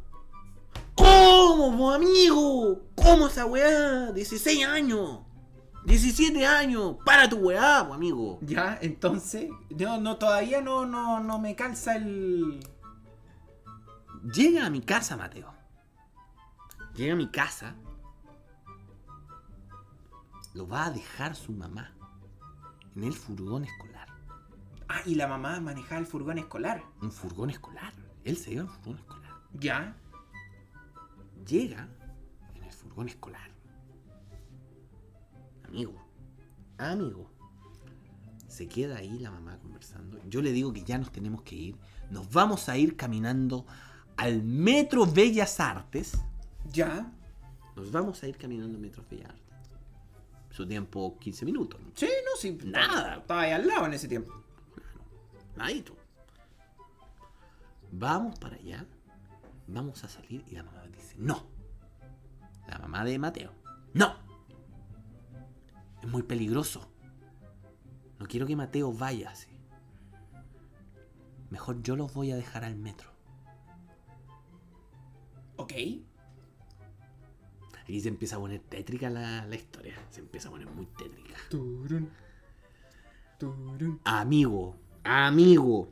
¿Cómo, po, amigo? ¿Cómo esa weá? 16 años. 17 años. Para tu weá, po, amigo. Ya, entonces. No, no, todavía no, no, no me calza el. Llega a mi casa, Mateo. Llega a mi casa. Lo va a dejar su mamá. En el furgón escolar. Ah, y la mamá manejaba el furgón escolar. Un furgón escolar. Él se iba en furgón escolar. Ya. Llega en el furgón escolar. Amigo. Amigo. Se queda ahí la mamá conversando. Yo le digo que ya nos tenemos que ir. Nos vamos a ir caminando al Metro Bellas Artes. Ya. Nos vamos a ir caminando al Metro Bellas Artes. Su tiempo 15 minutos. ¿no? Sí, no, sí. Nada. Estaba ahí al lado en ese tiempo. Nadito. Vamos para allá. Vamos a salir y la mamá dice, no. La mamá de Mateo. No. Es muy peligroso. No quiero que Mateo vaya así. Mejor yo los voy a dejar al metro. Ok. Aquí se empieza a poner tétrica la, la historia. Se empieza a poner muy tétrica. Amigo, amigo.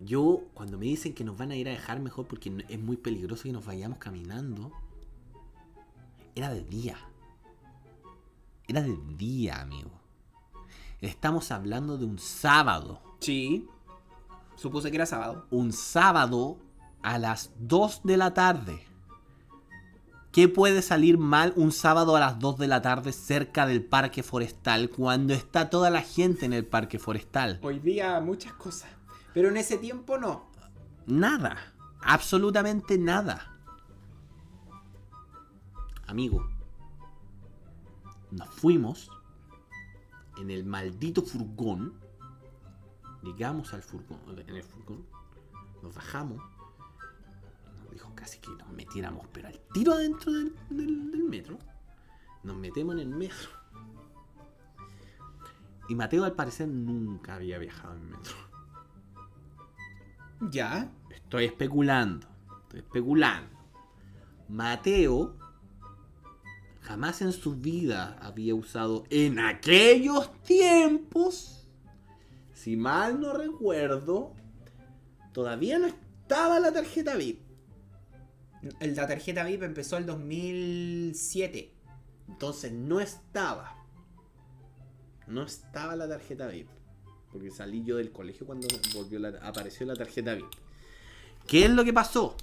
Yo, cuando me dicen que nos van a ir a dejar mejor porque es muy peligroso que nos vayamos caminando, era de día. Era de día, amigo. Estamos hablando de un sábado. Sí. Supuse que era sábado. Un sábado a las 2 de la tarde. ¿Qué puede salir mal un sábado a las 2 de la tarde cerca del parque forestal cuando está toda la gente en el parque forestal? Hoy día muchas cosas. Pero en ese tiempo no. Nada. Absolutamente nada. Amigo. Nos fuimos en el maldito furgón. Llegamos al furgón. En el furgón. Nos bajamos. Casi que nos metiéramos, pero al tiro adentro del, del- del metro. Nos metemos en el metro. Y Mateo al parecer nunca había viajado en metro. Ya. Estoy especulando. Estoy especulando. Mateo jamás en su vida había usado en aquellos tiempos, si mal no recuerdo, todavía no estaba la tarjeta VIP. La tarjeta VIP empezó el 2007. Entonces no estaba. No estaba la tarjeta VIP. Porque salí yo del colegio cuando volvió la- apareció la tarjeta VIP. ¿Qué es lo que pasó?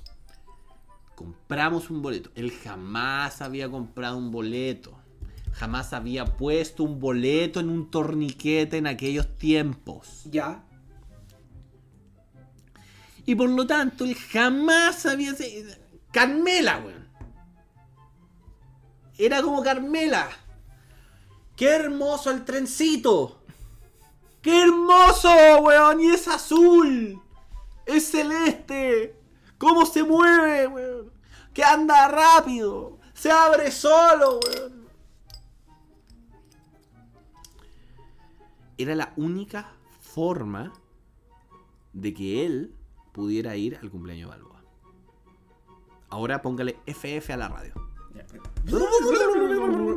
Compramos un boleto. Él jamás había comprado un boleto. Jamás había puesto un boleto en un torniquete en aquellos tiempos. Ya. Y por lo tanto, él jamás había... Carmela, weón. Era como Carmela. ¡Qué hermoso el trencito! ¡Qué hermoso, weón! Y es azul. Es celeste. ¿Cómo se mueve, weón? Que anda rápido. Se abre solo, weón. Era la única forma de que él pudiera ir al cumpleaños de Balboa. Ahora póngale FF a la radio.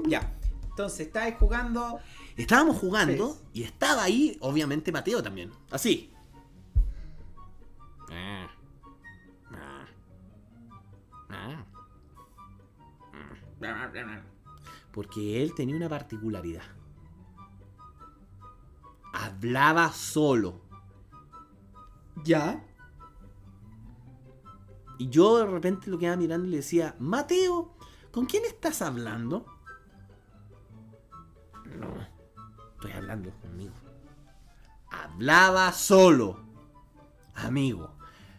Ya. Entonces, estáis jugando. Estábamos jugando y estaba ahí, obviamente, Mateo también. Así. Ah. Porque él tenía una particularidad. Hablaba solo. Ya. Y yo de repente lo quedaba mirando y le decía, Mateo, ¿con quién estás hablando? No, estoy hablando conmigo. Hablaba solo. Amigo.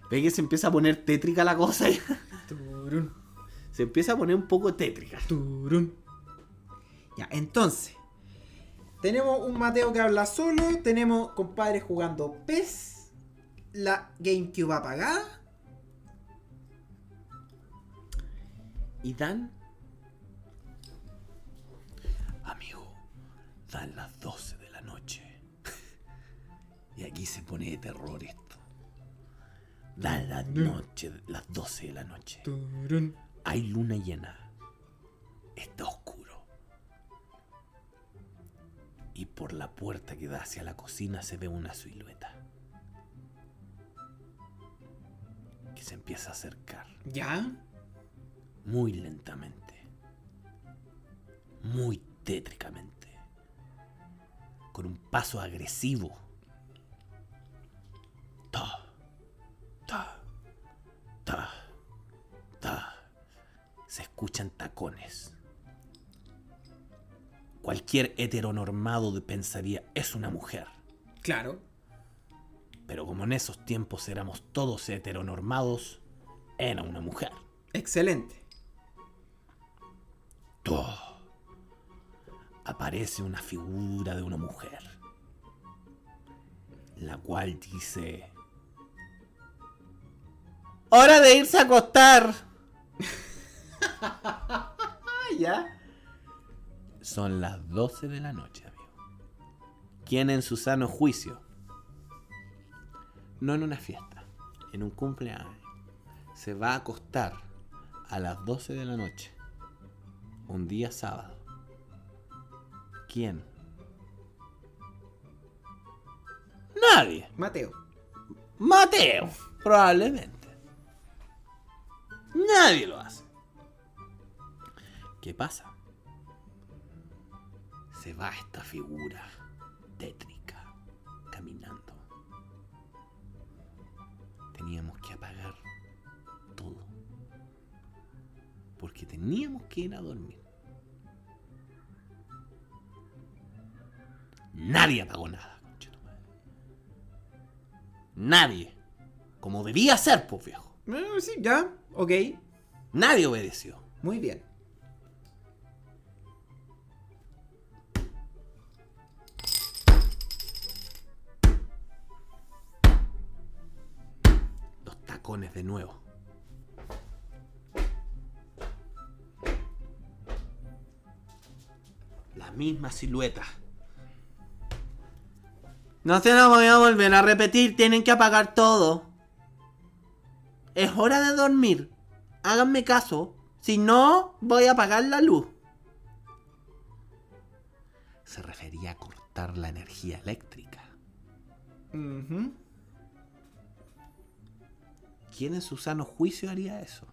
Ve que se empieza a poner tétrica la cosa. Turun, Se empieza a poner un poco tétrica. turun. Ya, entonces. Tenemos un Mateo que habla solo. Tenemos compadres jugando PES. La GameCube apagada. Y dan... Amigo, dan las 12 de la noche. y aquí se pone de terror esto. Dan la noche, las 12 de la noche. Hay luna llena. Está oscuro. Y por la puerta que da hacia la cocina se ve una silueta. Que se empieza a acercar Ya. Muy lentamente. Muy tétricamente. Con un paso agresivo. Ta, ta, ta, ta. Se escuchan tacones. Cualquier heteronormado pensaría es una mujer. Claro. Pero como en esos tiempos éramos todos heteronormados, era una mujer. Excelente. Aparece una figura de una mujer, la cual dice, ¡Hora de irse a acostar! Ya. Son las 12 de la noche, amigo. ¿Quién en su sano juicio? No en una fiesta, en un cumpleaños. Se va a acostar a las 12 de la noche un día sábado. ¿Quién? Nadie. Mateo. Mateo, probablemente. Nadie lo hace. ¿Qué pasa? Se va esta figura tétrica teníamos que ir a dormir. Nadie apagó nada. Nadie. Como debía ser, pues viejo. Eh, sí, ya. Ok. Nadie obedeció. Muy bien. Los tacones de nuevo. Misma silueta. No se lo voy a volver a repetir, tienen que apagar todo. Es hora de dormir. Háganme caso. Si no, voy a apagar la luz. Se refería a cortar la energía eléctrica. ¿Quién en su sano juicio haría eso?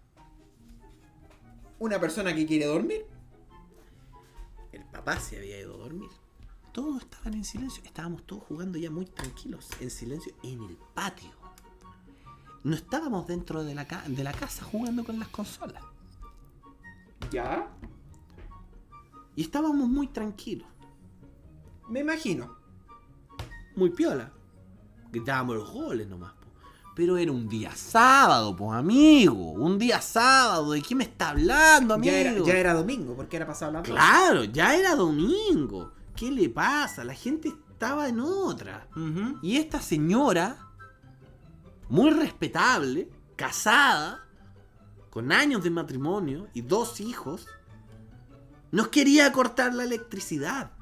Una persona que quiere dormir. Papá se había ido a dormir. Todos estaban en silencio. Estábamos todos jugando ya muy tranquilos, en silencio, en el patio. No estábamos dentro de la, ca- de la casa jugando con las consolas. Ya. Y estábamos muy tranquilos, Me imagino. muy piola. Gritábamos los goles nomás. Pero era un día sábado, pues amigo. Un día sábado. ¿De qué me está hablando, amigo? Ya era, ya era domingo, porque era pasado la. Claro, ya era domingo. ¿Qué le pasa? La gente estaba en otra. Y esta señora, muy respetable, casada, con años de matrimonio y dos hijos, nos quería cortar la electricidad.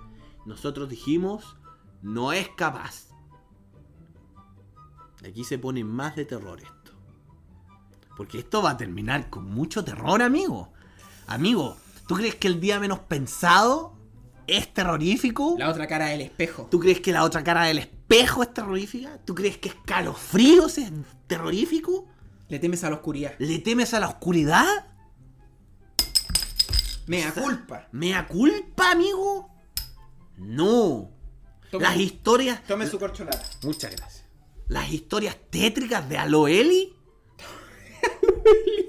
Nosotros dijimos, no es capaz. Aquí se pone más de terror esto. Porque esto va a terminar con mucho terror, amigo. Amigo, ¿tú crees que el día menos pensado es terrorífico? La otra cara del espejo. ¿Tú crees que la otra cara del espejo es terrorífica? ¿Tú crees que escalofríos es terrorífico? Le temes a la oscuridad. ¿Le temes a la oscuridad? Mea culpa. ¿Mea culpa, amigo? No. Tome, Las historias. tome su corcholata. Muchas gracias. Las historias tétricas de Aloeli.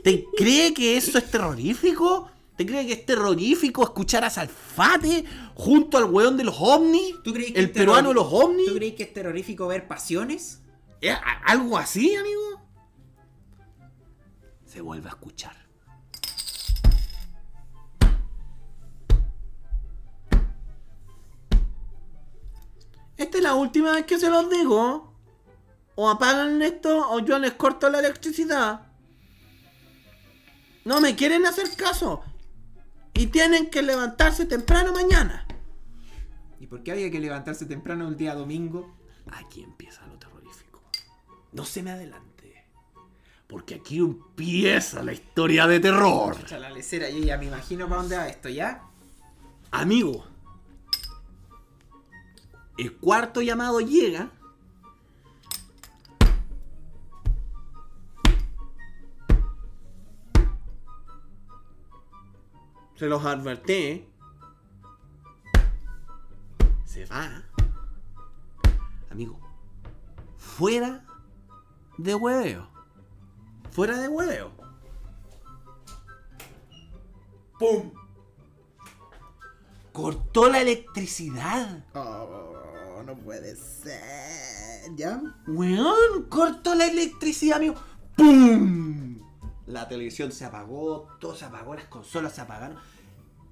¿Te cree que eso es terrorífico? ¿Te cree que es terrorífico escuchar a Salfate junto al weón de los ovnis? ¿Tú crees que ¿El es peruano de los ovnis? ¿Tú crees que es terrorífico ver pasiones? ¿Es a- ¿Algo así, amigo? Se vuelve a escuchar. Esta es la última vez que se los digo. O apagan esto o yo les corto la electricidad. No me quieren hacer caso. Y tienen que levantarse temprano mañana. ¿Y por qué había que levantarse temprano el día domingo? Aquí empieza lo terrorífico. No se me adelante. Porque aquí empieza la historia de terror. La lecera, yo ya me imagino para dónde va esto, ¿ya? Amigo. El cuarto llamado llega. Se los advertí. Se va. Amigo. Fuera de hueveo. Fuera de hueveo. ¡Pum! Cortó la electricidad. Oh, no puede ser. ¿Ya? Weón, cortó la electricidad, amigo. ¡Pum! La televisión se apagó, todo se apagó, las consolas se apagaron.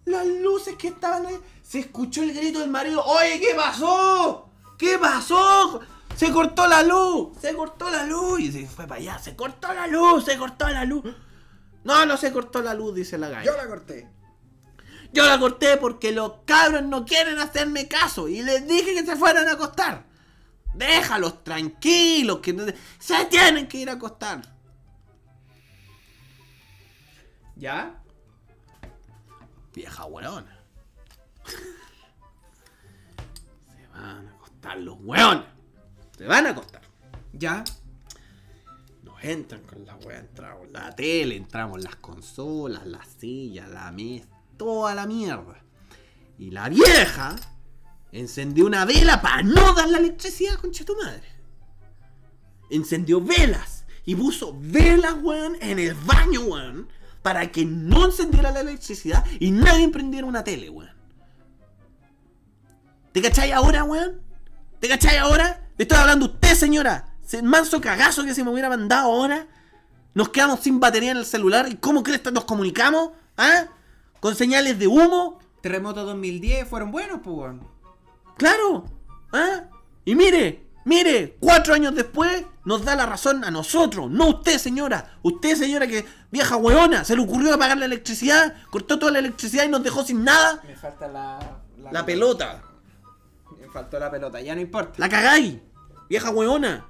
Las luces que estaban ahí. Se escuchó el grito del marido. Oye, ¿qué pasó? ¿Qué pasó? Se cortó la luz. Se cortó la luz. Y se fue para allá. Se cortó la luz. Se cortó la luz. No, no se cortó la luz, dice la galla. Yo la corté. Yo la corté porque los cabros no quieren hacerme caso y les dije que se fueran a acostar. Déjalos tranquilos, que no- se tienen que ir a acostar. ¿Ya? Vieja hueona. Se van a acostar los hueones. Se van a acostar. Ya. Nos entran con la weá, entramos la tele, entramos las consolas, la silla, la mesa, toda la mierda. Y la vieja encendió una vela para no dar la electricidad, concha tu madre. Encendió velas y puso velas, weón, en el baño, weón, para que no encendiera la electricidad y nadie prendiera una tele, weón. ¿Te cachai ahora, weón? ¿Te cachai ahora? Le estoy hablando a usted, señora. Manso cagazo que se me hubiera mandado ahora. Nos quedamos sin batería en el celular. ¿Y cómo crees que nos comunicamos? ¿Ah? ¿Con señales de humo? Terremoto 2010 fueron buenos, pues, weón. Claro. ¿Ah? Y mire, mire, cuatro años después nos da la razón a nosotros, no usted, señora. Usted, señora, que vieja hueona, se le ocurrió apagar la electricidad, cortó toda la electricidad y nos dejó sin nada. Me falta la. La pelota. Me faltó la pelota, ya no importa. La cagáis, vieja hueona.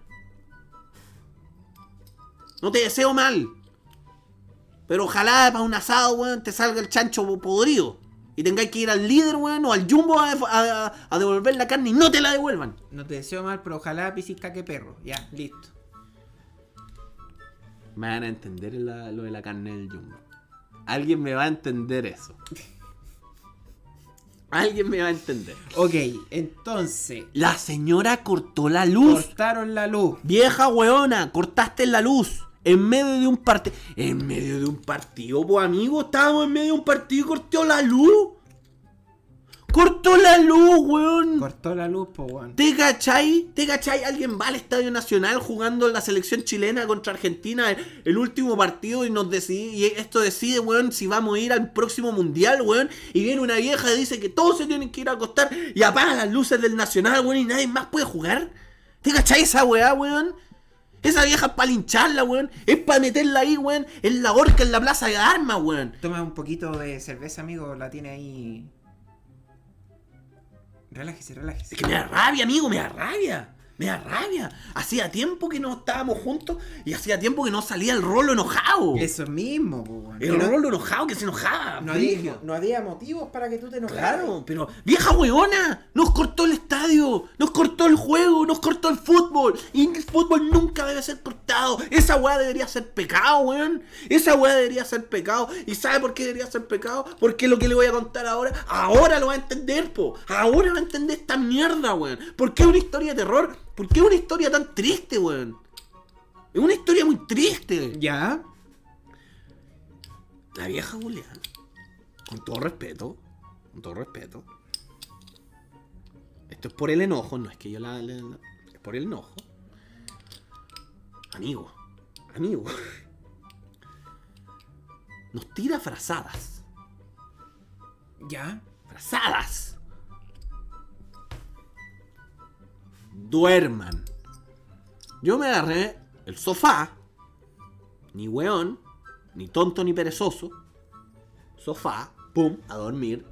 No te deseo mal. Pero ojalá para un asado, weón, te salga el chancho podrido. Y tengáis que ir al líder, weón, o al jumbo a, a- a devolver la carne y no te la devuelvan. No te deseo mal, pero ojalá pisis caque perro. Ya, listo. Me van a entender la- lo de la carne del jumbo. Alguien me va a entender eso. Alguien me va a entender. Ok, entonces. La señora cortó la luz. Cortaron la luz. Vieja weona, cortaste la luz. En medio de un partido. En medio de un partido, pues amigo. Estábamos en medio de un partido y cortó la luz. Cortó la luz, weón. Cortó la luz, pues, weón. ¿Te cachai? ¿Te cachai? Alguien va al Estadio Nacional jugando la selección chilena contra Argentina el, el último partido y nos decide, y esto decide, weón, si vamos a ir al próximo mundial, weón. Y viene una vieja y dice que todos se tienen que ir a acostar y apaga las luces del Nacional, weón, y nadie más puede jugar. ¿Te cachai esa weá, weón? Esa vieja es para lincharla, weón. Es para meterla ahí, weón, en la horca, en la plaza de armas, weón. Toma un poquito de cerveza, amigo. La tiene ahí. Relájese, relájese. Es que me da rabia, amigo, me da rabia. Me da rabia. Hacía tiempo que no estábamos juntos y hacía tiempo que no salía el rolo enojado. Eso mismo, weón. El no- rolo enojado que se enojaba. no, había, no había motivos para que tú te enojaras. Claro, pero vieja weona, nos cortó el estadio, nos cortó el juego, nos cortó el fútbol. Y el fútbol nunca debe ser cortado. Esa weá debería ser pecado, weón. Esa weá debería ser pecado. ¿Y sabe por qué debería ser pecado? Porque lo que le voy a contar ahora, ahora lo va a entender, po. Ahora va a entender esta mierda, weón. ¿Por qué una historia de terror? ¿Por qué una historia tan triste, weón? Es una historia muy triste. Ya. La vieja Julia, con todo respeto, con todo respeto, esto es por el enojo, no es que yo la, la- la- es por el enojo. Amigo, amigo, nos tira frazadas, Ya. frazadas. Duerman. Yo me agarré el sofá, ni weón, ni tonto ni perezoso. Sofá, pum, a dormir.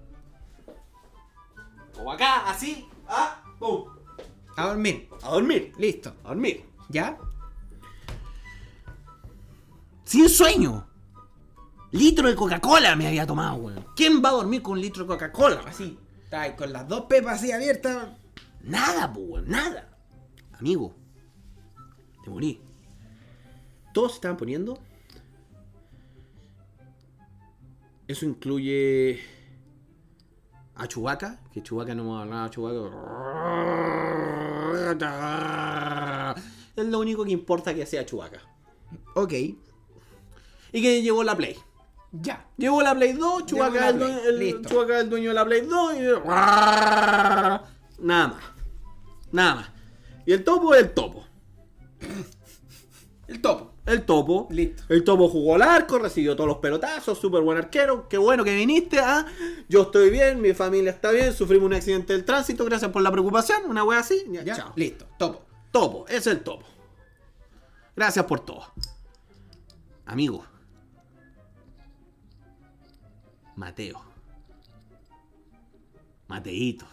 Como acá, así, ah, pum, A dormir. a dormir, Listo. a dormir. ¿Ya? Sin sueño. Litro de Coca-Cola me había tomado, weón. ¿Quién va a dormir con un litro de Coca-Cola? Así. Está ahí con las dos pepas así abiertas. Nada, pues, nada. Amigo, te morí. Todos se estaban poniendo. Eso incluye a Chubaca, que Chubaca no hemos hablado de Chubaca. Es lo único que importa que sea Chubaca. Ok. Y que llegó la Play. Ya. Llegó la Play 2, Chubaca el, el- el dueño de la Play 2 y... Nada más. Nada más. Y el topo es el topo. El topo. El topo. Listo. El topo jugó al arco, recibió todos los pelotazos, súper buen arquero. Qué bueno que viniste, ¿ah? Yo estoy bien, mi familia está bien, sufrimos un accidente del tránsito, gracias por la preocupación, una wea así. Ya, Ya. chao. Listo. Topo. Topo, es el topo. Gracias por todo. Amigo. Mateo. Mateito.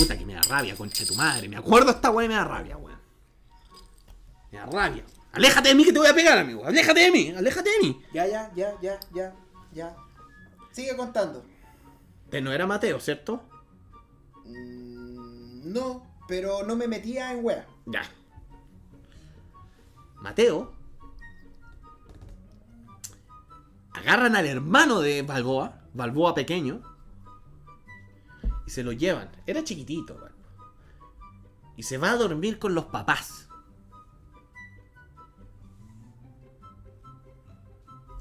Puta que me da rabia, conche tu madre. Me acuerdo esta weá y me da rabia, weón. Me da rabia. Aléjate de mí que te voy a pegar, amigo. Aléjate de mí, aléjate de mí. Ya, ya, ya, ya, ya, ya. Sigue contando. Pero no era Mateo, ¿cierto? Mm, no, pero no me metía en wea. Ya. Mateo. Agarran al hermano de Balboa, Balboa pequeño, y se lo llevan. Era chiquitito, weón. Y se va a dormir con los papás.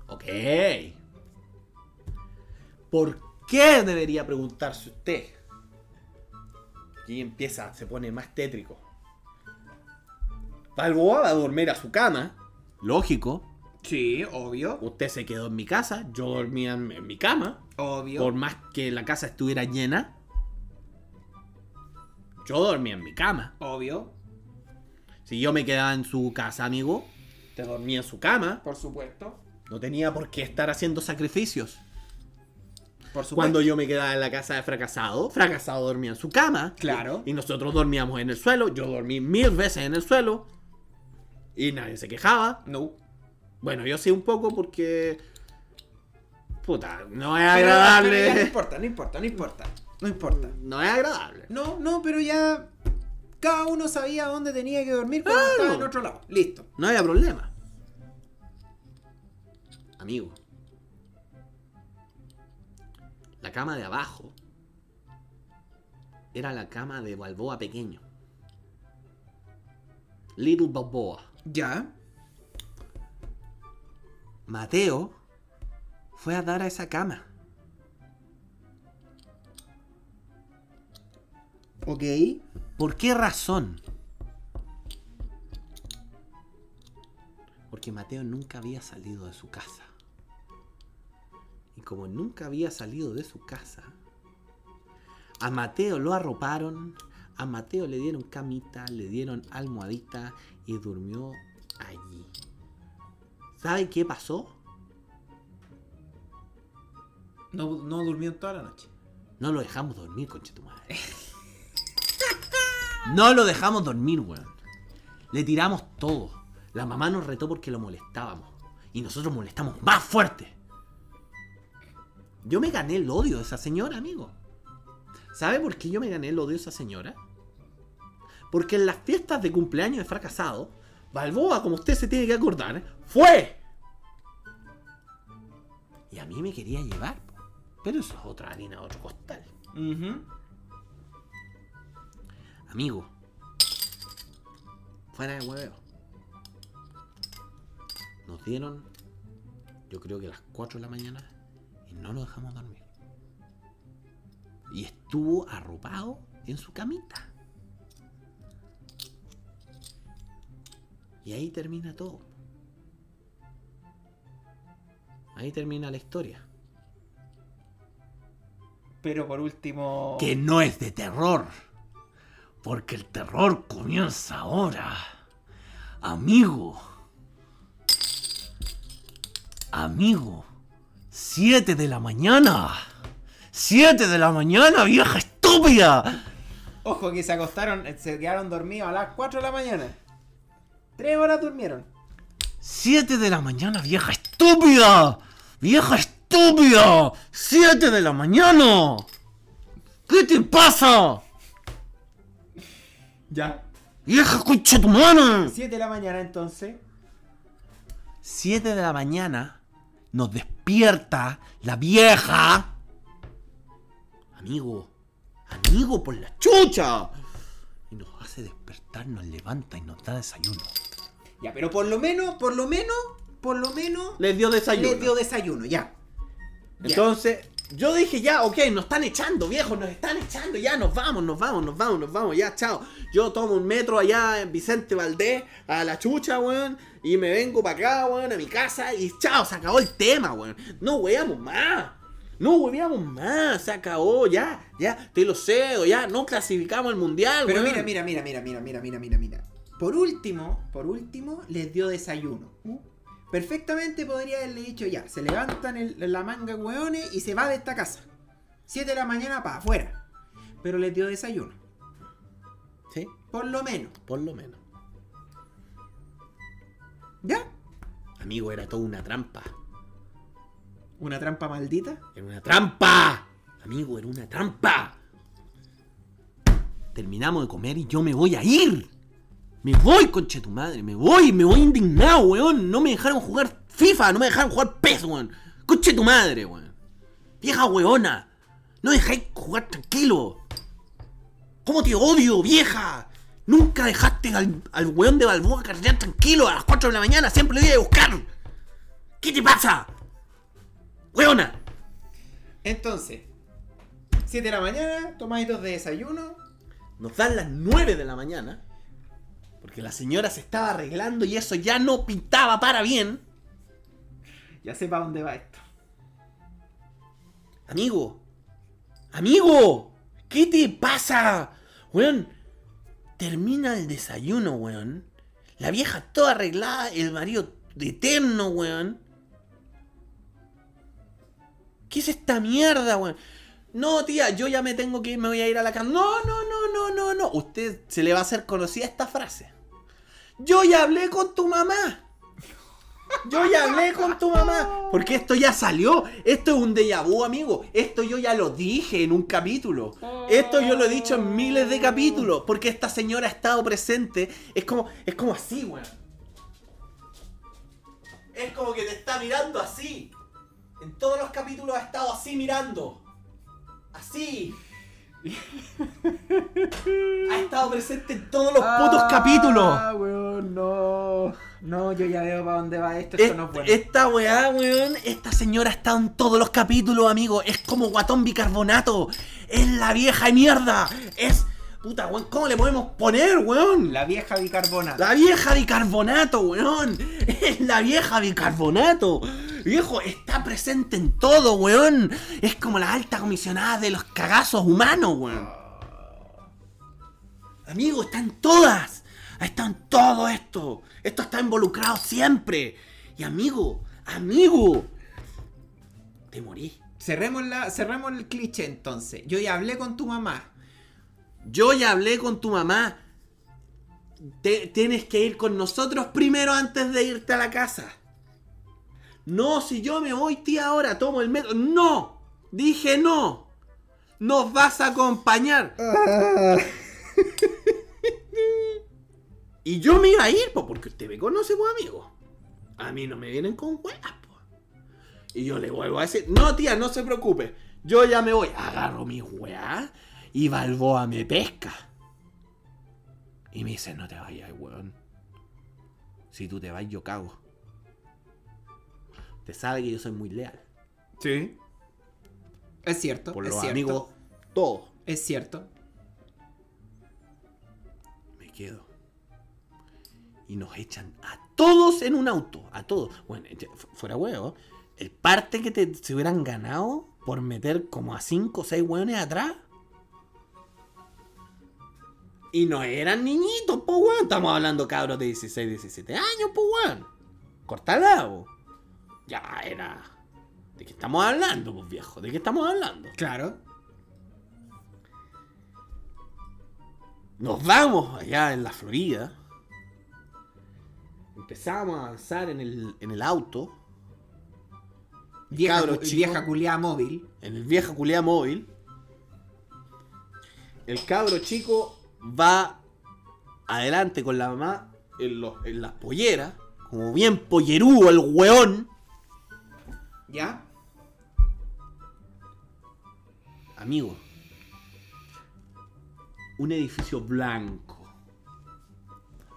Ok. ¿Por qué debería preguntarse usted? Y empieza, se pone más tétrico. Balboa va a dormir a su cama. Lógico. Sí, obvio. Usted se quedó en mi casa, yo dormía en, en mi cama. Obvio. Por más que la casa estuviera llena. Yo dormía en mi cama. Obvio. Si yo me quedaba en su casa, amigo, te dormía en su cama. Por supuesto. No tenía por qué estar haciendo sacrificios. Por supuesto. Cuando yo me quedaba en la casa de fracasado, fracasado dormía en su cama. Claro. Y nosotros dormíamos en el suelo. Yo dormí mil veces en el suelo. Y nadie se quejaba. No. Bueno, yo sí un poco porque. Puta, no es agradable. pero no importa, no importa, no importa. No importa. No es agradable. No, no, pero ya. Cada uno sabía dónde tenía que dormir cuando Claro. estaba en otro lado. Listo. No había problema. Amigo. La cama de abajo era la cama de Balboa pequeño. Little Balboa. Ya. Mateo fue a dar a esa cama. Ok. ¿Por qué razón? Porque Mateo nunca había salido de su casa. Y como nunca había salido de su casa, a Mateo lo arroparon, a Mateo le dieron camita, le dieron almohadita y durmió allí. ¿Sabe qué pasó? No, no durmió toda la noche. No lo dejamos dormir, conche tu madre. No lo dejamos dormir, weón. Le tiramos todo. La mamá nos retó porque lo molestábamos. Y nosotros molestamos más fuerte. Yo me gané el odio de esa señora, amigo. ¿Sabe por qué yo me gané el odio de esa señora? Porque en las fiestas de cumpleaños de fracasado, Balboa, como usted se tiene que acordar, fue. Y a mí me quería llevar. Pero eso es otra harina, otro costal. Amigo. Fuera de hueveo. Nos dieron, yo creo que a las 4 de la mañana, y no lo dejamos dormir. Y estuvo arropado en su camita. Y ahí termina todo. Ahí termina la historia. Pero por último. que no es de terror. Porque el terror comienza ahora. Amigo. Amigo. Siete de la mañana. Siete de la mañana, vieja estúpida. Ojo que se acostaron, eh, se quedaron dormidos a las 4 de la mañana. Tres horas durmieron. Siete de la mañana, vieja estúpida. Vieja estúpida. Siete de la mañana. ¿Qué te pasa? Ya. Vieja concha tu mano. 7 de la mañana entonces. 7 de la mañana nos despierta la vieja. Amigo, amigo por la chucha. Y nos hace despertar, nos levanta y nos da desayuno. Ya, pero por lo menos, por lo menos, por lo menos. Les dio desayuno. Les dio desayuno, ya. Ya. Entonces, yo dije, ya, ok, nos están echando, viejo, nos están echando, ya, nos vamos, nos vamos, nos vamos, nos vamos, ya, chao. Yo tomo un metro allá en Vicente Valdés, a la chucha, weón, y me vengo para acá, weón, a mi casa, y chao, se acabó el tema, weón. No weamos más. No hueveamos más, se acabó, ya, ya, te lo cedo, ya, no clasificamos al mundial, Pero weón. mira, mira, mira, mira, mira, mira, mira, mira. Por último, por último, les dio desayuno. Perfectamente podría haberle dicho ya, se levantan el- la manga hueones y se va de esta casa. 7 de la mañana para afuera. Pero les dio desayuno. Sí, Por lo menos. por lo menos. ¿Ya? Amigo, era toda una trampa. Una trampa maldita. Era una trampa. Amigo, era una trampa. terminamos de comer y yo me voy a ir. Me voy, conche tu madre, me voy, me voy indignado, weón. No me dejaron jugar FIFA, no me dejaron jugar PES, weón. Conche tu madre, weón. Vieja weona. No dejáis jugar tranquilo. ¿Cómo te odio, vieja? Nunca dejaste al, al weón de Balboa carretear tranquilo a las 4 de la mañana, siempre le iba a buscar. ¿Qué te pasa? Weona. Entonces, 7 de la mañana, tomaditos de desayuno. Nos dan las 9 de la mañana. Porque la señora se estaba arreglando y eso ya no pintaba para bien. Ya sé para dónde va esto. Amigo. Amigo. ¿Qué te pasa? Weón. Termina el desayuno, weón. La vieja toda arreglada, el marido eterno, weón. ¿Qué es esta mierda, weón? No, tía, yo ya me tengo que ir, me voy a ir a la cama. No, no, no, no, no, no. Usted se le va a hacer conocida esta frase. Yo ya hablé con tu mamá. Yo ya hablé con tu mamá. Porque esto ya salió. Esto es un déjà vu, amigo. Esto yo ya lo dije en un capítulo. Esto yo lo he dicho en miles de capítulos. Porque esta señora ha estado presente. Es como, es como así, weón. Es como que te está mirando así. En todos los capítulos ha estado así mirando. Así. Ha estado presente en todos los putos capítulos. Ah, weón, no. No, yo ya veo para dónde va esto. Esto Es- no es bueno. Esta weá, weón, esta señora ha estado en todos los capítulos, amigo. Es como guatón bicarbonato. Es la vieja de mierda. Es. Puta, weón, ¿cómo le podemos poner, weón? La vieja bicarbonato. La vieja bicarbonato, weón. Es la vieja bicarbonato. Viejo, está presente en todo, weón. Es como la alta comisionada de los cagazos humanos, weón. Amigo, está en todas. Está en todo esto. Esto está involucrado siempre. Y amigo, amigo. Te morí. Cerremos, la, cerremos el cliché entonces. Yo ya hablé con tu mamá. Yo ya hablé con tu mamá. Te- tienes que ir con nosotros primero antes de irte a la casa. No, si yo me voy, tía, ahora tomo el metro. No, dije no. Nos vas a acompañar. y yo me iba a ir, po, porque usted me conoce, pues, amigo. A mí no me vienen con huevas, pues. Y yo le vuelvo a decir, no, tía, no se preocupe. Yo ya me voy. Agarro mi weá y Balboa me pesca. Y me dice, no te vayas, weón. Si tú te vas, yo cago. Te sabe que yo soy muy leal. Sí. Es cierto. Por es los cierto. amigos, todos. Es cierto. Me quedo. Y nos echan a todos en un auto. A todos. Bueno, fuera huevo. El parte que te, se hubieran ganado por meter como a 5 o 6 hueones atrás. Y no eran niñitos, pues weón. Estamos hablando cabros de 16, 17 años, pues weón. Cortalado. Ya era. ¿De qué estamos hablando, pues viejo? ¿De qué estamos hablando? Claro. Nos vamos allá en la Florida. Empezamos a avanzar en el, en el auto. Vieja, cabro cu- chico. vieja culiada móvil. En el vieja culiá móvil. El cabro chico va adelante con la mamá en, los- en las polleras. Como bien pollerúo el weón. ¿Ya? Amigo. Un edificio blanco.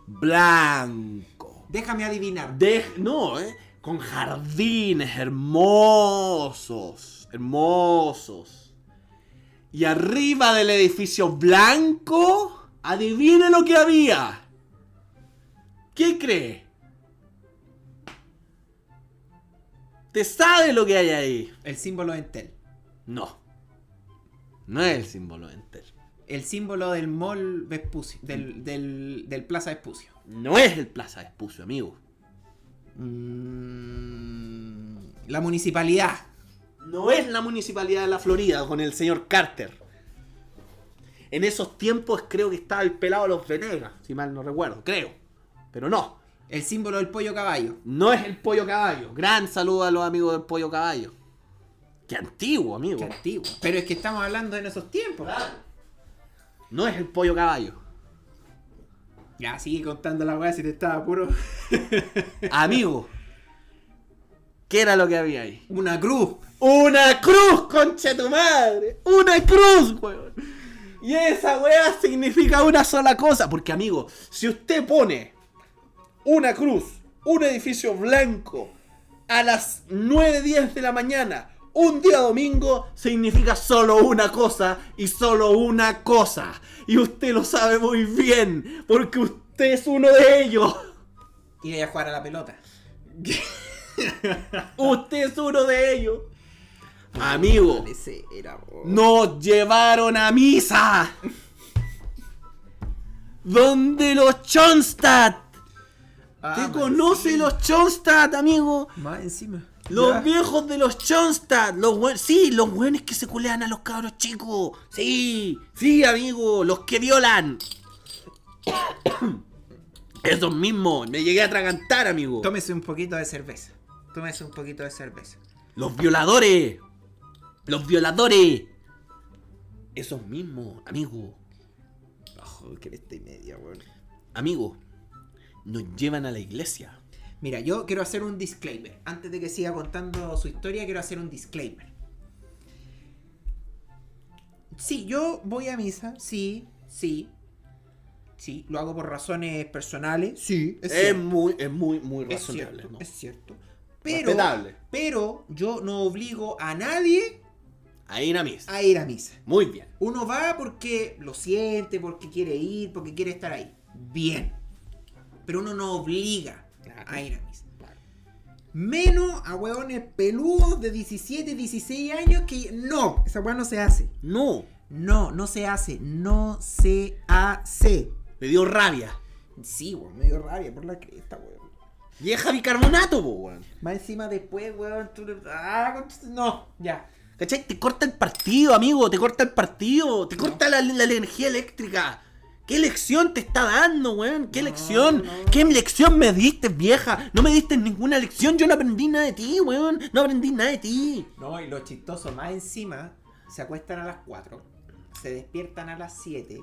Blanco. Déjame adivinar. De, no, ¿eh? Con jardines hermosos. Hermosos. Y arriba del edificio blanco, adivine lo que había. ¿Qué cree? ¿Te sabe lo que hay ahí? El símbolo de Entel. No. No es el símbolo de Enter. El símbolo del mall Vespucio. Del, del, del Plaza Vespucio. No es el Plaza de Espucio, amigo. Mm, la municipalidad. No es la municipalidad de la Florida con el señor Carter. En esos tiempos creo que estaba el pelado de los Venegas, si mal no recuerdo, creo. Pero no, El símbolo del pollo caballo. no es el pollo caballo. Gran saludo a los amigos del pollo caballo. Qué antiguo, amigo. Qué antiguo. Pero es que estamos hablando en esos tiempos. No es el pollo caballo. Ya, sigue contando la weá si te estaba puro. Amigo. ¿Qué era lo que había ahí? Una cruz. ¡Una cruz, concha tu madre! ¡Una cruz, weón! Y esa weá significa una sola cosa. Porque, amigo, si usted pone una cruz, un edificio blanco, a las 9.10 de la mañana, un día domingo, significa solo una cosa y solo una cosa. Y usted lo sabe muy bien, porque usted es uno de ellos. Ir a jugar a la pelota. Usted es uno de ellos. Amigo, nos llevaron a misa. ¿Dónde los Chonstadt? Ah, ¿Te conoce sí. los Chonstadt, amigo? Más encima. Los Ya. viejos de los Chonstadt, los buen- sí, los buenos que se culean a los cabros chicos. Sí, sí, amigo, los que violan. Esos mismos, me llegué a atragantar, amigo. Tómese un poquito de cerveza. Tómese un poquito de cerveza. Los violadores. Los violadores. Esos mismos, amigo. Ojo, que esta y media, weón. Amigo. Nos llevan a la iglesia. Mira, yo quiero hacer un disclaimer. Antes de que siga contando su historia, quiero hacer un disclaimer. Sí, yo voy a misa, sí, sí. Sí, lo hago por razones personales, sí, es Es, cierto. muy, es muy, muy Es razonable. cierto, ¿no? es cierto. Pero, Respetable. pero yo no obligo a nadie A ir a misa. a ir a misa. Muy bien. Uno va porque lo siente, porque quiere ir, porque quiere estar ahí. Bien. Pero uno no obliga a ir a misa. Menos a huevones peludos de 17, 16 años que no, esa hueá no se hace. No. No, no se hace. No se hace. Me dio rabia. Sí, weón, me dio rabia por la cresta, weón. Vieja bicarbonato, weón. Más encima después, weón, tú Ah, no, ya. ¿Cachai? Te corta el partido, amigo. Te corta el partido. Te corta la, la energía eléctrica. ¿Qué lección te está dando, weón? ¿Qué No, lección? no. ¿Qué lección me diste, vieja? No me diste ninguna lección. Yo no aprendí nada de ti, weón. No aprendí nada de ti. No, y lo chistoso, más encima, se acuestan a las 4, se despiertan a las 7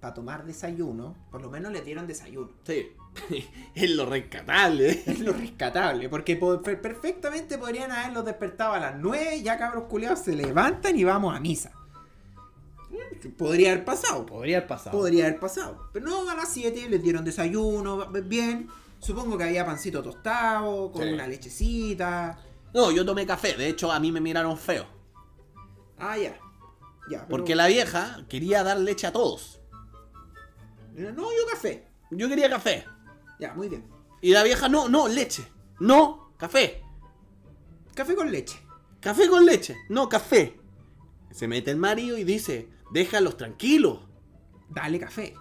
para tomar desayuno. Por lo menos les dieron desayuno. Sí. es lo rescatable. Es lo rescatable, porque po- per- perfectamente podrían haberlos despertado a las 9, ya cabros culiados se levantan y vamos a misa. Podría haber pasado, po. Podría haber pasado. podría haber pasado. Pero no, a las 7 les dieron desayuno, bien. Supongo que había pancito tostado, con Sí. una lechecita. No, yo tomé café. De hecho, a mí me miraron feo. Ah, ya. Ya, pero- Porque la vieja quería dar leche a todos. No, yo café. Yo quería café. Ya, muy bien. Y la vieja, no, no, leche. No, café. Café con leche. Café con leche. No, café. Se mete el marido y dice, déjalos tranquilos. Dale café.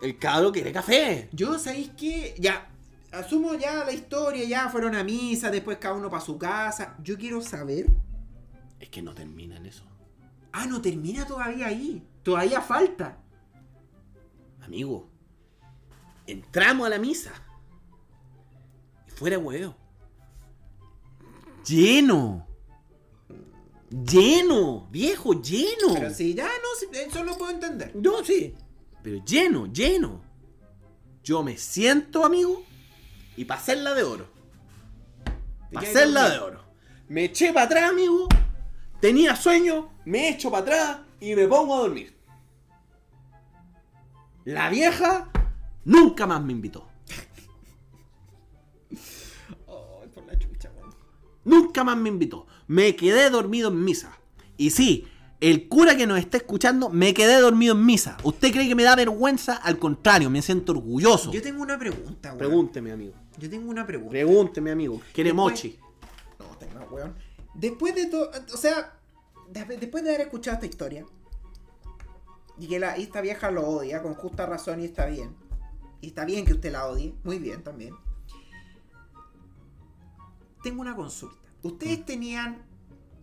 El cabro quiere café. Yo, ¿sabéis qué? Ya, asumo ya la historia, ya fueron a misa, después cada uno para su casa. Yo quiero saber. Es que no termina en eso. Ah, no termina todavía ahí. Todavía falta. Amigo, entramos a la misa. Y fuera huevo. Lleno. Lleno. Viejo, lleno. Pero si ya no, eso lo puedo entender. No, sí. Pero lleno, lleno. Yo me siento, amigo, y para hacerla de oro. Para hacerla de oro. Me eché para atrás, amigo. Tenía sueño, me echo para atrás y me pongo a dormir. La vieja nunca más me invitó. Oh, por la chucha. Nunca más me invitó. Me quedé dormido en misa. Y sí, el cura que nos está escuchando, me quedé dormido en misa. ¿Usted cree que me da vergüenza? Al contrario, me siento orgulloso. Yo tengo una pregunta, weón. Pregúnteme, amigo. Yo tengo una pregunta. Pregúnteme, amigo. ¿Quiere Después- mochi? No, tengo, weón. Después de todo, o sea, de- después de haber escuchado esta historia, y que la, y esta vieja lo odia con justa razón y está bien. Y está bien que usted la odie, muy bien también. Tengo una consulta. Ustedes tenían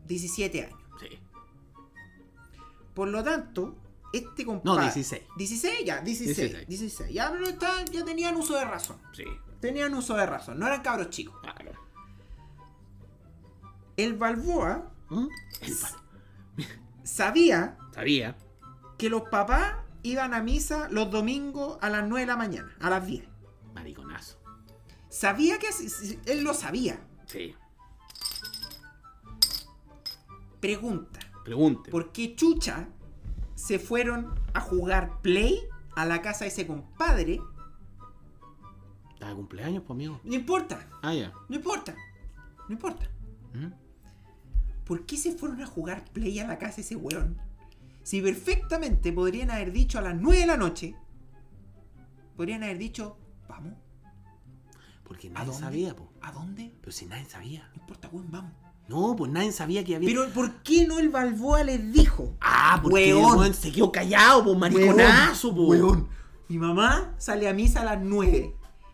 17 años. Sí. Por lo tanto, este No, compadre... 16. 16 ya, 16. 16. 16. Ya, pero está- ya tenían uso de razón. Sí. Tenían uso de razón, no eran cabros chicos. Claro. El Balboa ¿Mm? El sabía Sabía. que los papás iban a misa los domingos a las 9 de la mañana, a las 10. Mariconazo. Sabía que él lo sabía. Sí. Pregunta, Pregunte. ¿por qué chucha se fueron a jugar play a la casa de ese compadre? ¿Está de cumpleaños, pues, amigo? No importa, Ah, ya. no importa, no importa. ¿Mm? ¿Por qué se fueron a jugar play a la casa de ese weón? Si perfectamente podrían haber dicho a las 9 de la noche, podrían haber dicho, vamos, Porque ¿a nadie sabía, pues. ¿A dónde? Pero si nadie sabía. No importa, weón, vamos. No, pues nadie sabía que había. Pero ¿por qué no el Balboa les dijo? Ah, porque Weón. weón se quedó callado, pues, mariconazo, pues. Weón, Mi mamá sale a misa a las 9.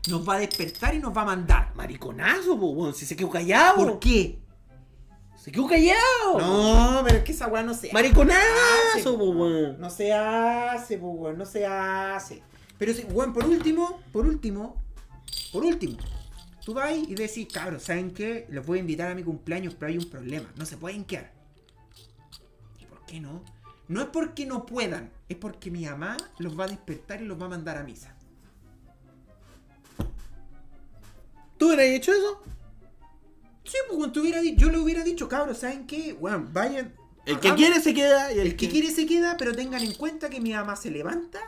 Nos va a despertar y nos va a mandar. Mariconazo, pues, weón. Si se quedó callado. ¿Por qué? Se quedó callado. No, pero es que esa weá no se hace. Mariconazo, pues, weón. No se hace, pues, weón, no se hace. Pero weón, por último, por último, por último, tú vas y decís, cabros, ¿saben qué? Les voy a invitar a mi cumpleaños, pero hay un problema. No se pueden quedar. ¿Y por qué no? No es porque no puedan, es porque mi mamá los va a despertar y los va a mandar a misa. ¿Tú hubieras hecho eso? Sí, pues cuando tú hubiera dicho, yo le hubiera dicho, cabros, ¿saben qué? Weón, vayan. El que hagamos- quiere se queda y el, El que quiere se queda, pero tengan en cuenta que mi mamá se levanta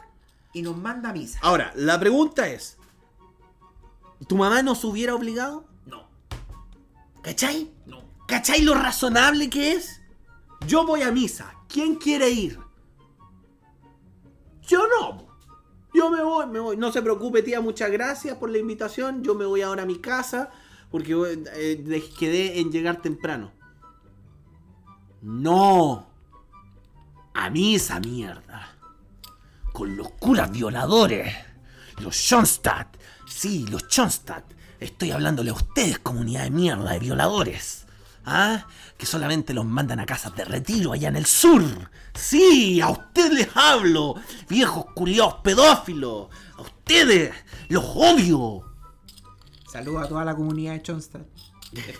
y nos manda a misa. Ahora, la pregunta es: ¿tu mamá nos hubiera obligado? No, ¿Cachai? no. ¿Cachai lo razonable que es? Yo voy a misa. ¿Quién quiere ir? Yo no. Yo me voy, me voy. No se preocupe, tía. Muchas gracias por la invitación. Yo me voy ahora a mi casa porque eh, quedé en llegar temprano. No. A misa, mierda. Con los curas violadores. Los Schoenstatt. Sí, los Schoenstatt. Estoy hablándole a ustedes, comunidad de mierda, de violadores. ¿Ah? Que solamente los mandan a casas de retiro allá en el sur. Sí, a ustedes les hablo. Viejos culiados pedófilos. A ustedes. Los odio. Saludos a toda la comunidad de Chonstad.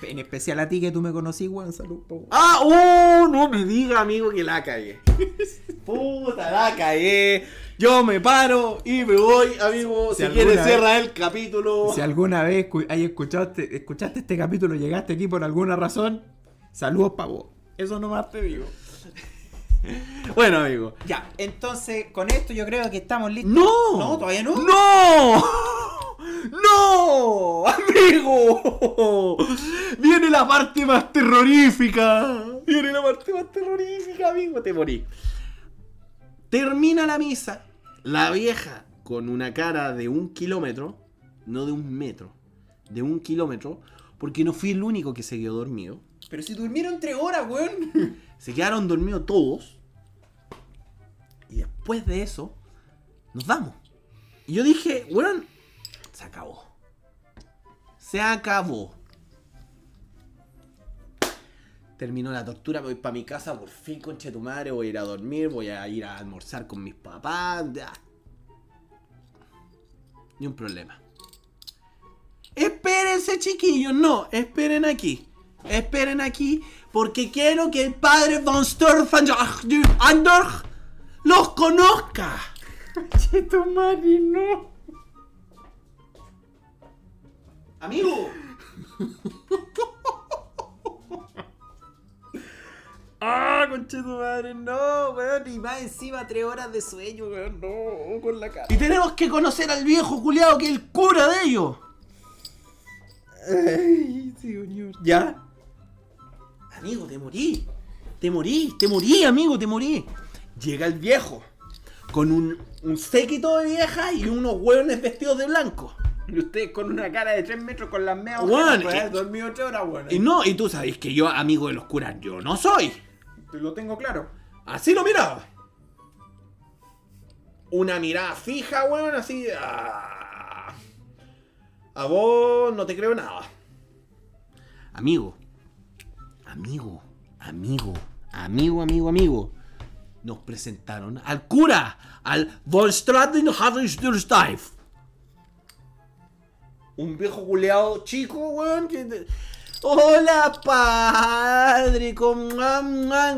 En especial a ti que tú me conocí, weón. Salud, po. Ah, oh, no me diga, amigo, que la cagué. Puta, la cagué. Yo me paro y me voy, amigo. Si, Si quieres, vez- cierra el capítulo. Si alguna vez escu- hay escuchaste, escuchaste este capítulo y llegaste aquí por alguna razón, saludos para vos. Eso nomás te digo. Bueno, amigo. Ya, entonces con esto yo creo que estamos listos. ¡No! No, todavía no. ¡No! ¡No! ¡Amigo! Viene la parte más terrorífica. Viene la parte más terrorífica, amigo. Te morí. Termina la misa. La vieja, con una cara de un kilómetro, no de un metro, de un kilómetro, porque no fui el único que se quedó dormido. Pero si durmieron tres horas, weón. Se quedaron dormidos todos. Y después de eso, nos vamos. Y yo dije, weón, se acabó. Se acabó. Terminó la tortura, me voy para mi casa, por fin, conche tu madre, voy a ir a dormir, voy a ir a almorzar con mis papás. ya. Ni un problema. Espérense, chiquillos, no, esperen aquí. Esperen aquí, porque quiero que el padre von Sturfen Anderg los conozca. Cheto Mari, no. Amigo. Ah, conche tu madre, no, weón. Y más encima tres horas de sueño, weón. No, con la cara. Y tenemos que conocer al viejo culiado que es el cura de ellos. Ay, señor. ¿Ya? Amigo, te morí. Te morí, te morí, amigo, te morí. Llega el viejo. Con un, un séquito de vieja y unos hueones vestidos de blanco. Y ustedes con una cara de tres metros con las ojeras, pues, eh. dormido ocho horas, weón. Y no, y tú sabes que yo, amigo de los curas, yo no soy. Lo tengo claro. Así lo miraba. Una mirada fija, weón, así. ah. A vos no te creo nada. Amigo. Amigo. Amigo. Amigo, amigo, amigo. Nos presentaron al cura. Al Volstraden Un viejo culeado chico, weón. Que... Hola, padre. ¿Cómo,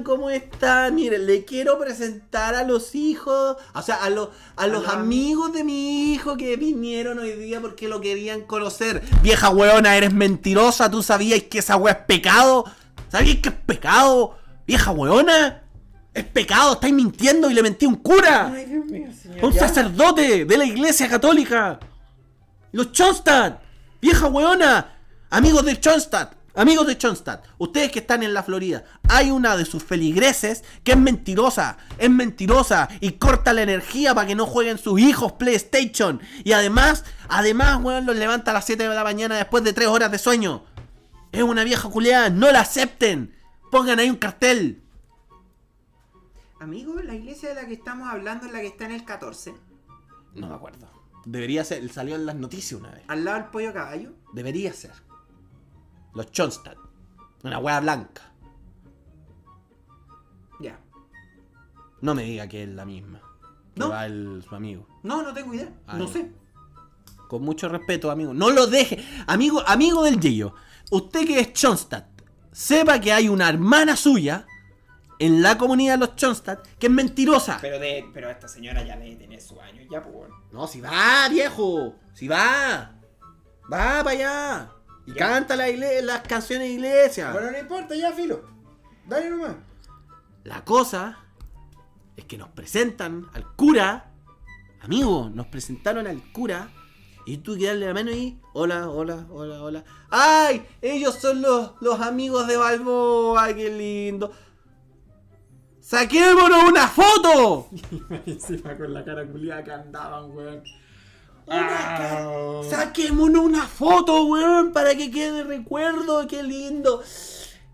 ¿Cómo está? Mire, le quiero presentar a los hijos, o sea, a, los a los amigos de mi hijo que vinieron hoy día porque lo querían conocer. Vieja weona, eres mentirosa. ¿Tú sabías que esa wea es pecado? ¿Sabías que es pecado? Vieja weona. Es pecado, estáis mintiendo y le mentí a un cura. Ay, Dios mío, señor. Un sacerdote de la iglesia católica. Los Chonstad. Vieja weona. Amigos de Chonstad. Amigos de Chonstad. Ustedes que están en la Florida. Hay una de sus feligreses que es mentirosa. Es mentirosa. Y corta la energía para que no jueguen sus hijos PlayStation. Y además, además, weón, los levanta a las 7 de la mañana después de 3 horas de sueño. Es una vieja culiada. No la acepten. Pongan ahí un cartel. Amigo, la iglesia de la que estamos hablando es la que está en el 14. No me acuerdo. Debería ser. Salió en las noticias una vez. Al lado del pollo caballo. Debería ser. Los Chonstad. Una hueá blanca. Ya. No me diga que es la misma. Que No. va el, su amigo. No, no tengo idea. Ah, no sé. Con mucho respeto, amigo. No lo deje. Amigo, amigo del Yeyo. Usted que es Chonstad. Sepa que hay una hermana suya en la comunidad de los Chonstad que es mentirosa. Pero de, pero esta señora ya debe tener sus años ya, pues. No, si va, viejo. Si va. Va para allá. Y Ya. canta la las canciones de iglesia. Bueno, no importa, ya, filo. Dale nomás. La cosa es que nos presentan al cura. Amigo, nos presentaron al cura. Y tú que darle la mano y. Hola, hola, hola, hola. ¡Ay! Ellos son los, los amigos de Balboa. ¡Qué lindo! ¡Saquémonos una foto! Encima con la cara culiada que andaban, weón. ¡Saquémonos una foto, weón! Para que quede recuerdo. ¡Qué lindo!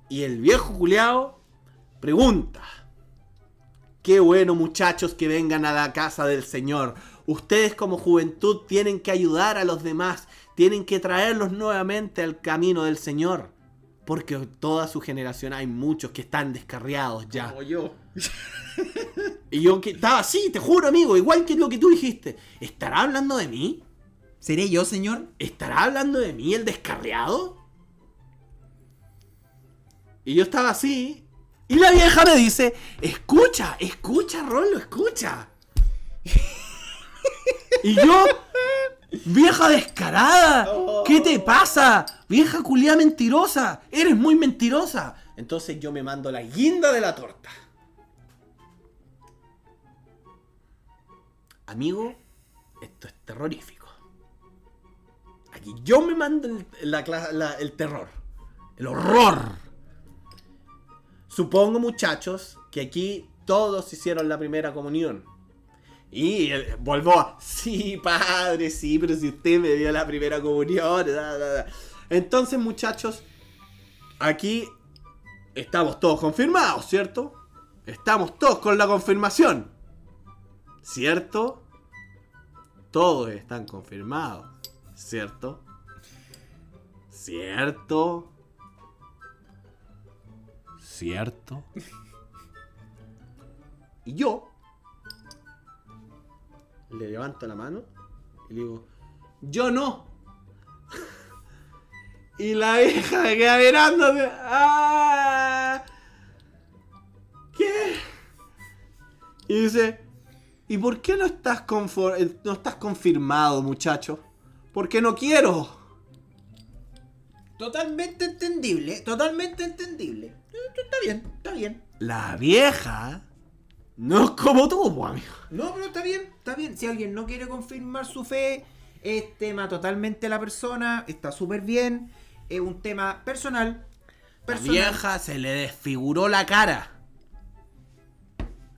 Y el viejo culiao pregunta. Qué bueno muchachos que vengan a la casa del Señor. Ustedes como juventud tienen que ayudar a los demás. Tienen que traerlos nuevamente al camino del Señor. Porque toda su generación hay muchos que están descarriados ya. Como yo. Y yo que estaba así, te juro amigo, igual que lo que tú dijiste. ¿Estará hablando de mí? ¿Seré yo, señor? ¿Estará hablando de mí el descarriado? Y yo estaba así. Y la vieja me dice, escucha, escucha, Rolo, escucha. y yo, vieja descarada, ¿qué te pasa? Vieja culia mentirosa, eres muy mentirosa. Entonces yo me mando la guinda de la torta. Amigo, esto es terrorífico. Aquí yo me mando el, la cla- la- el terror. El horror. Supongo, muchachos, que aquí todos hicieron la primera comunión. Y eh, vuelvo a... Sí, padre, sí, pero si usted me dio la primera comunión. da, da, da". Entonces, muchachos, aquí estamos todos confirmados, ¿cierto? Estamos todos con la confirmación. ¿Cierto? Todos están confirmados. ¿Cierto? ¿Cierto? ¿Cierto? Y yo le levanto la mano y le digo, yo no. y la vieja me queda mirándome. ¡Ah! ¿Qué? Y dice, ¿y por qué no estás, eh, no estás confirmado, muchacho? Porque no quiero. Totalmente entendible, totalmente entendible. Eh, Está bien, está bien. La vieja no es como tú, pues, amigo. No, pero está bien, está bien. Si alguien no quiere confirmar su fe, es tema totalmente la persona, está súper bien. Es un tema personal. La personal. vieja se le desfiguró la cara.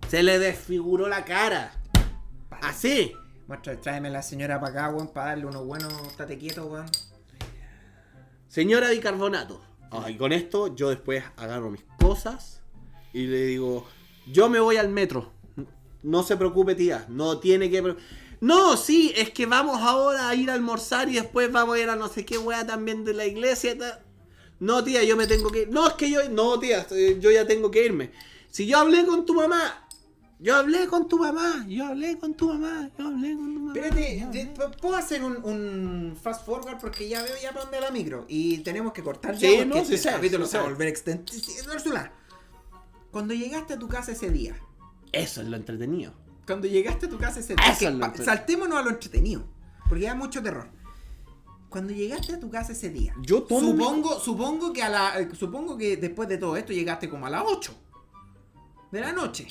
Se le desfiguró la cara. Así. Muestra, tráeme a la señora para acá, weón, para darle unos buenos tate quieto, weón. Señora bicarbonato. Ah, y con esto yo después agarro mis cosas y le digo, yo me voy al metro. No se preocupe, tía. No tiene que... No, sí, es que vamos ahora a ir a almorzar y después vamos a ir a no sé qué weá también de la iglesia. No, tía, yo me tengo que ir. No, es que yo... No, tía, yo ya tengo que irme. Si yo hablé con tu mamá, Yo hablé con tu mamá, yo hablé con tu mamá, yo hablé con tu mamá. Espérate. ¿puedo hacer un, un fast forward? Porque ya veo ya para dónde la micro. Y tenemos que cortar Sí, ya porque no, este sí capítulo se va a volver extenso. Cuando llegaste a tu casa ese día, Eso es lo entretenido. cuando llegaste a tu casa ese día, Eso es lo saltémonos a lo entretenido, porque hay mucho terror. Cuando llegaste a tu casa ese día, Yo tomo mi- supongo, supongo que a la, eh, supongo que después de todo esto llegaste como a las 8 de la noche.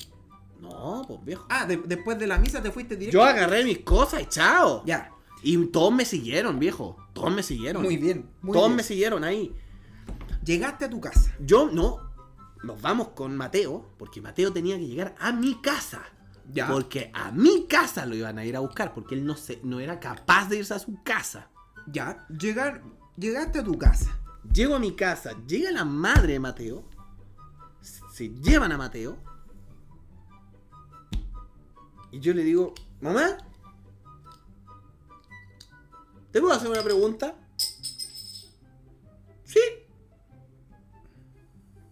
No, pues viejo. Ah, de- después de la misa te fuiste directo. Yo agarré mis cosas y chao. Ya, Y todos me siguieron, viejo. Todos me siguieron. muy bien. Muy todos bien. me siguieron ahí. Llegaste a tu casa. Yo no. Nos vamos con Mateo, porque Mateo tenía que llegar a mi casa. Ya. Porque a mi casa lo iban a ir a buscar, porque él no, se, no era capaz de irse a su casa. Ya, llegar, llegaste a tu casa. Llego a mi casa, llega la madre de Mateo, se llevan a Mateo, y yo le digo, mamá, ¿te puedo hacer una pregunta?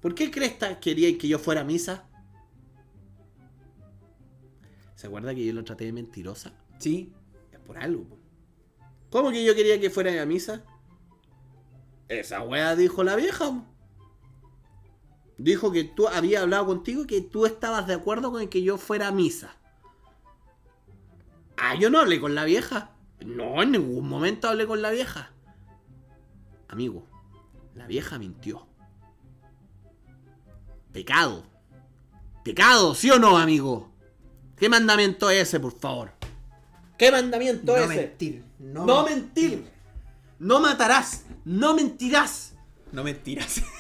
¿Por qué Cresta quería que yo fuera a misa? ¿Se acuerda que yo lo traté de mentirosa? Sí. Es por algo. po. ¿Cómo que yo quería que fuera a misa? Esa wea dijo la vieja. po. Dijo que tú había hablado contigo y que tú estabas de acuerdo con que yo fuera a misa. Ah, yo no hablé con la vieja. No, en ningún momento hablé con la vieja. Amigo, la vieja mintió. Pecado. Pecado, ¿sí o no, amigo? ¿Qué mandamiento es ese, por favor? ¿Qué mandamiento No es ese? mentir. No, No mentir. No matarás. No mentirás. No mentiras.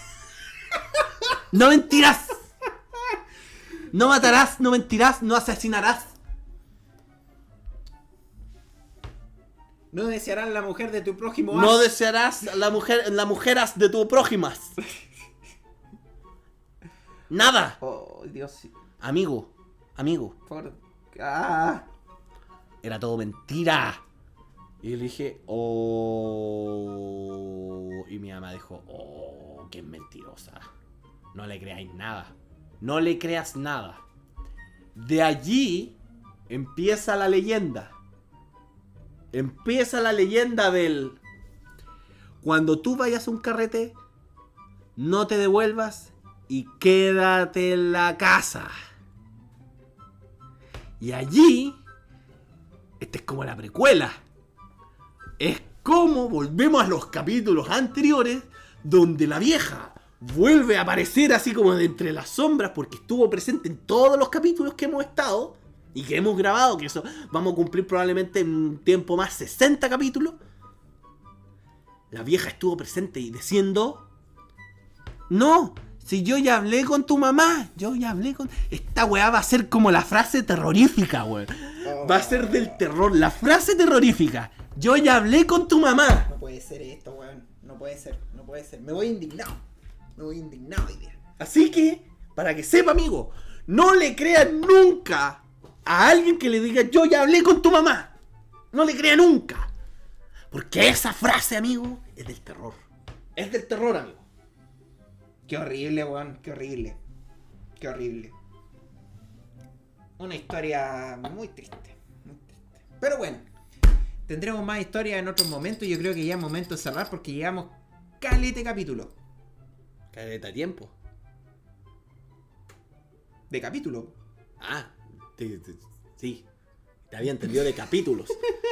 No mentirás. No matarás, no mentirás, no asesinarás. No desearás la mujer de tu prójimo. No desearás la mujer, la mujeras de tu prójimas. Nada. Oh, Dios. Amigo, amigo, Por... Ah. era todo mentira. Y le dije, oh. Y mi mamá dijo, oh, qué mentirosa. No le creáis nada. No le creas nada. De allí empieza la leyenda. Empieza la leyenda del... Cuando tú vayas a un carrete, no te devuelvas y quédate en la casa. Y allí, esta es como la precuela. Es como volvemos a los capítulos anteriores, donde la vieja vuelve a aparecer así como de entre las sombras, porque estuvo presente en todos los capítulos que hemos estado y que hemos grabado, que eso vamos a cumplir probablemente en un tiempo más 60 capítulos. La vieja estuvo presente y diciendo, no, si yo ya hablé con tu mamá, yo ya hablé con... Esta weá va a ser como la frase terrorífica, weón. Va a ser del terror, la frase terrorífica. Yo ya hablé con tu mamá. No puede ser esto, weón. No puede ser, no puede ser. Me voy indignado. Me voy indignado hoy día. Así que, para que sepa, amigo, no le crean nunca a alguien que le diga yo ya hablé con tu mamá. No le crea nunca. Porque esa frase, amigo, es del terror. Es del terror, amigo. Qué horrible, weón. Qué horrible. Qué horrible. Una historia muy triste. Muy triste. Pero bueno. Tendremos más historias en otros momentos. Yo creo que ya es momento de cerrar porque llegamos calete capítulo. Caleta tiempo. De capítulo. Ah, sí. Te había entendido de capítulos.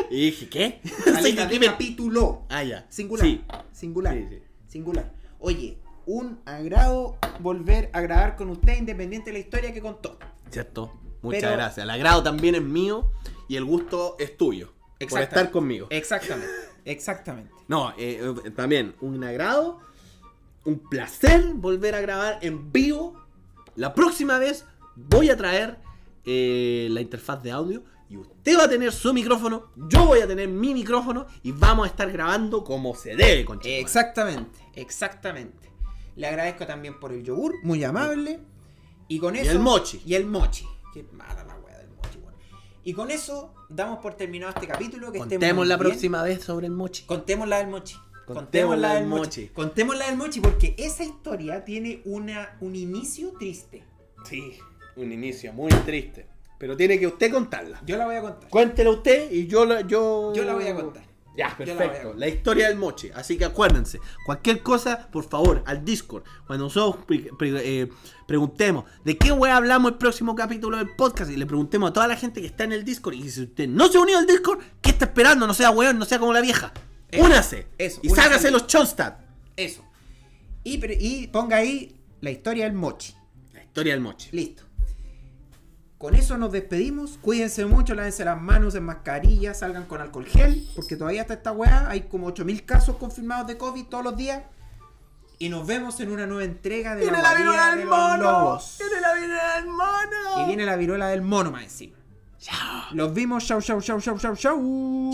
Y dije, ¿qué? Caleta de capítulo. Ah, ya. Singular. Sí. Singular. Sí, sí. Singular. Oye, un agrado volver a grabar con usted independiente de la historia que contó. ¿Cierto? Muchas Pero- gracias. El agrado también es mío y el gusto es tuyo. Por estar conmigo. Exactamente. Exactamente. No, eh, eh, también un agrado, un placer volver a grabar en vivo. La próxima vez voy a traer eh, la interfaz de audio y usted va a tener su micrófono, yo voy a tener mi micrófono y vamos a estar grabando como se debe, concha. Exactamente, exactamente. Le agradezco también por el yogur, muy amable. Y con Y eso. el mochi. Y el mochi. Qué mala la wea del mochi, weón. Y con eso damos por terminado este capítulo. Que Contemos la bien. próxima vez sobre el mochi. Contemos la del mochi. Contemos la del mochi. Contemos la del mochi porque esa historia tiene una, un inicio triste. Sí, un inicio muy triste. Pero tiene que usted contarla. Yo la voy a contar. Cuéntela usted y yo la, yo... Yo la voy a contar. Ya, la perfecto. La, historia del moche. Así que acuérdense, cualquier cosa, por favor, al Discord. Cuando nosotros pre- pre- eh, preguntemos de qué wea hablamos el próximo capítulo del podcast y le preguntemos a toda la gente que está en el Discord y si usted no se unió al Discord, ¿qué está esperando? No sea weón, no sea como la vieja. Eso, únase. eso, y ságase los Chonstad. Eso. Y, y ponga ahí la historia del mochi. La historia del moche. Listo. Con eso nos despedimos. Cuídense mucho, lávense las manos en mascarilla, salgan con alcohol gel, porque todavía está esta weá. Hay como 8000 casos confirmados de COVID todos los días. Y nos vemos en una nueva entrega de la, guarida de los lobos. ¡Viene la viruela del mono! Y viene la viruela del mono más encima. Los vimos. Chau, chau, chau, chau, chau, chau.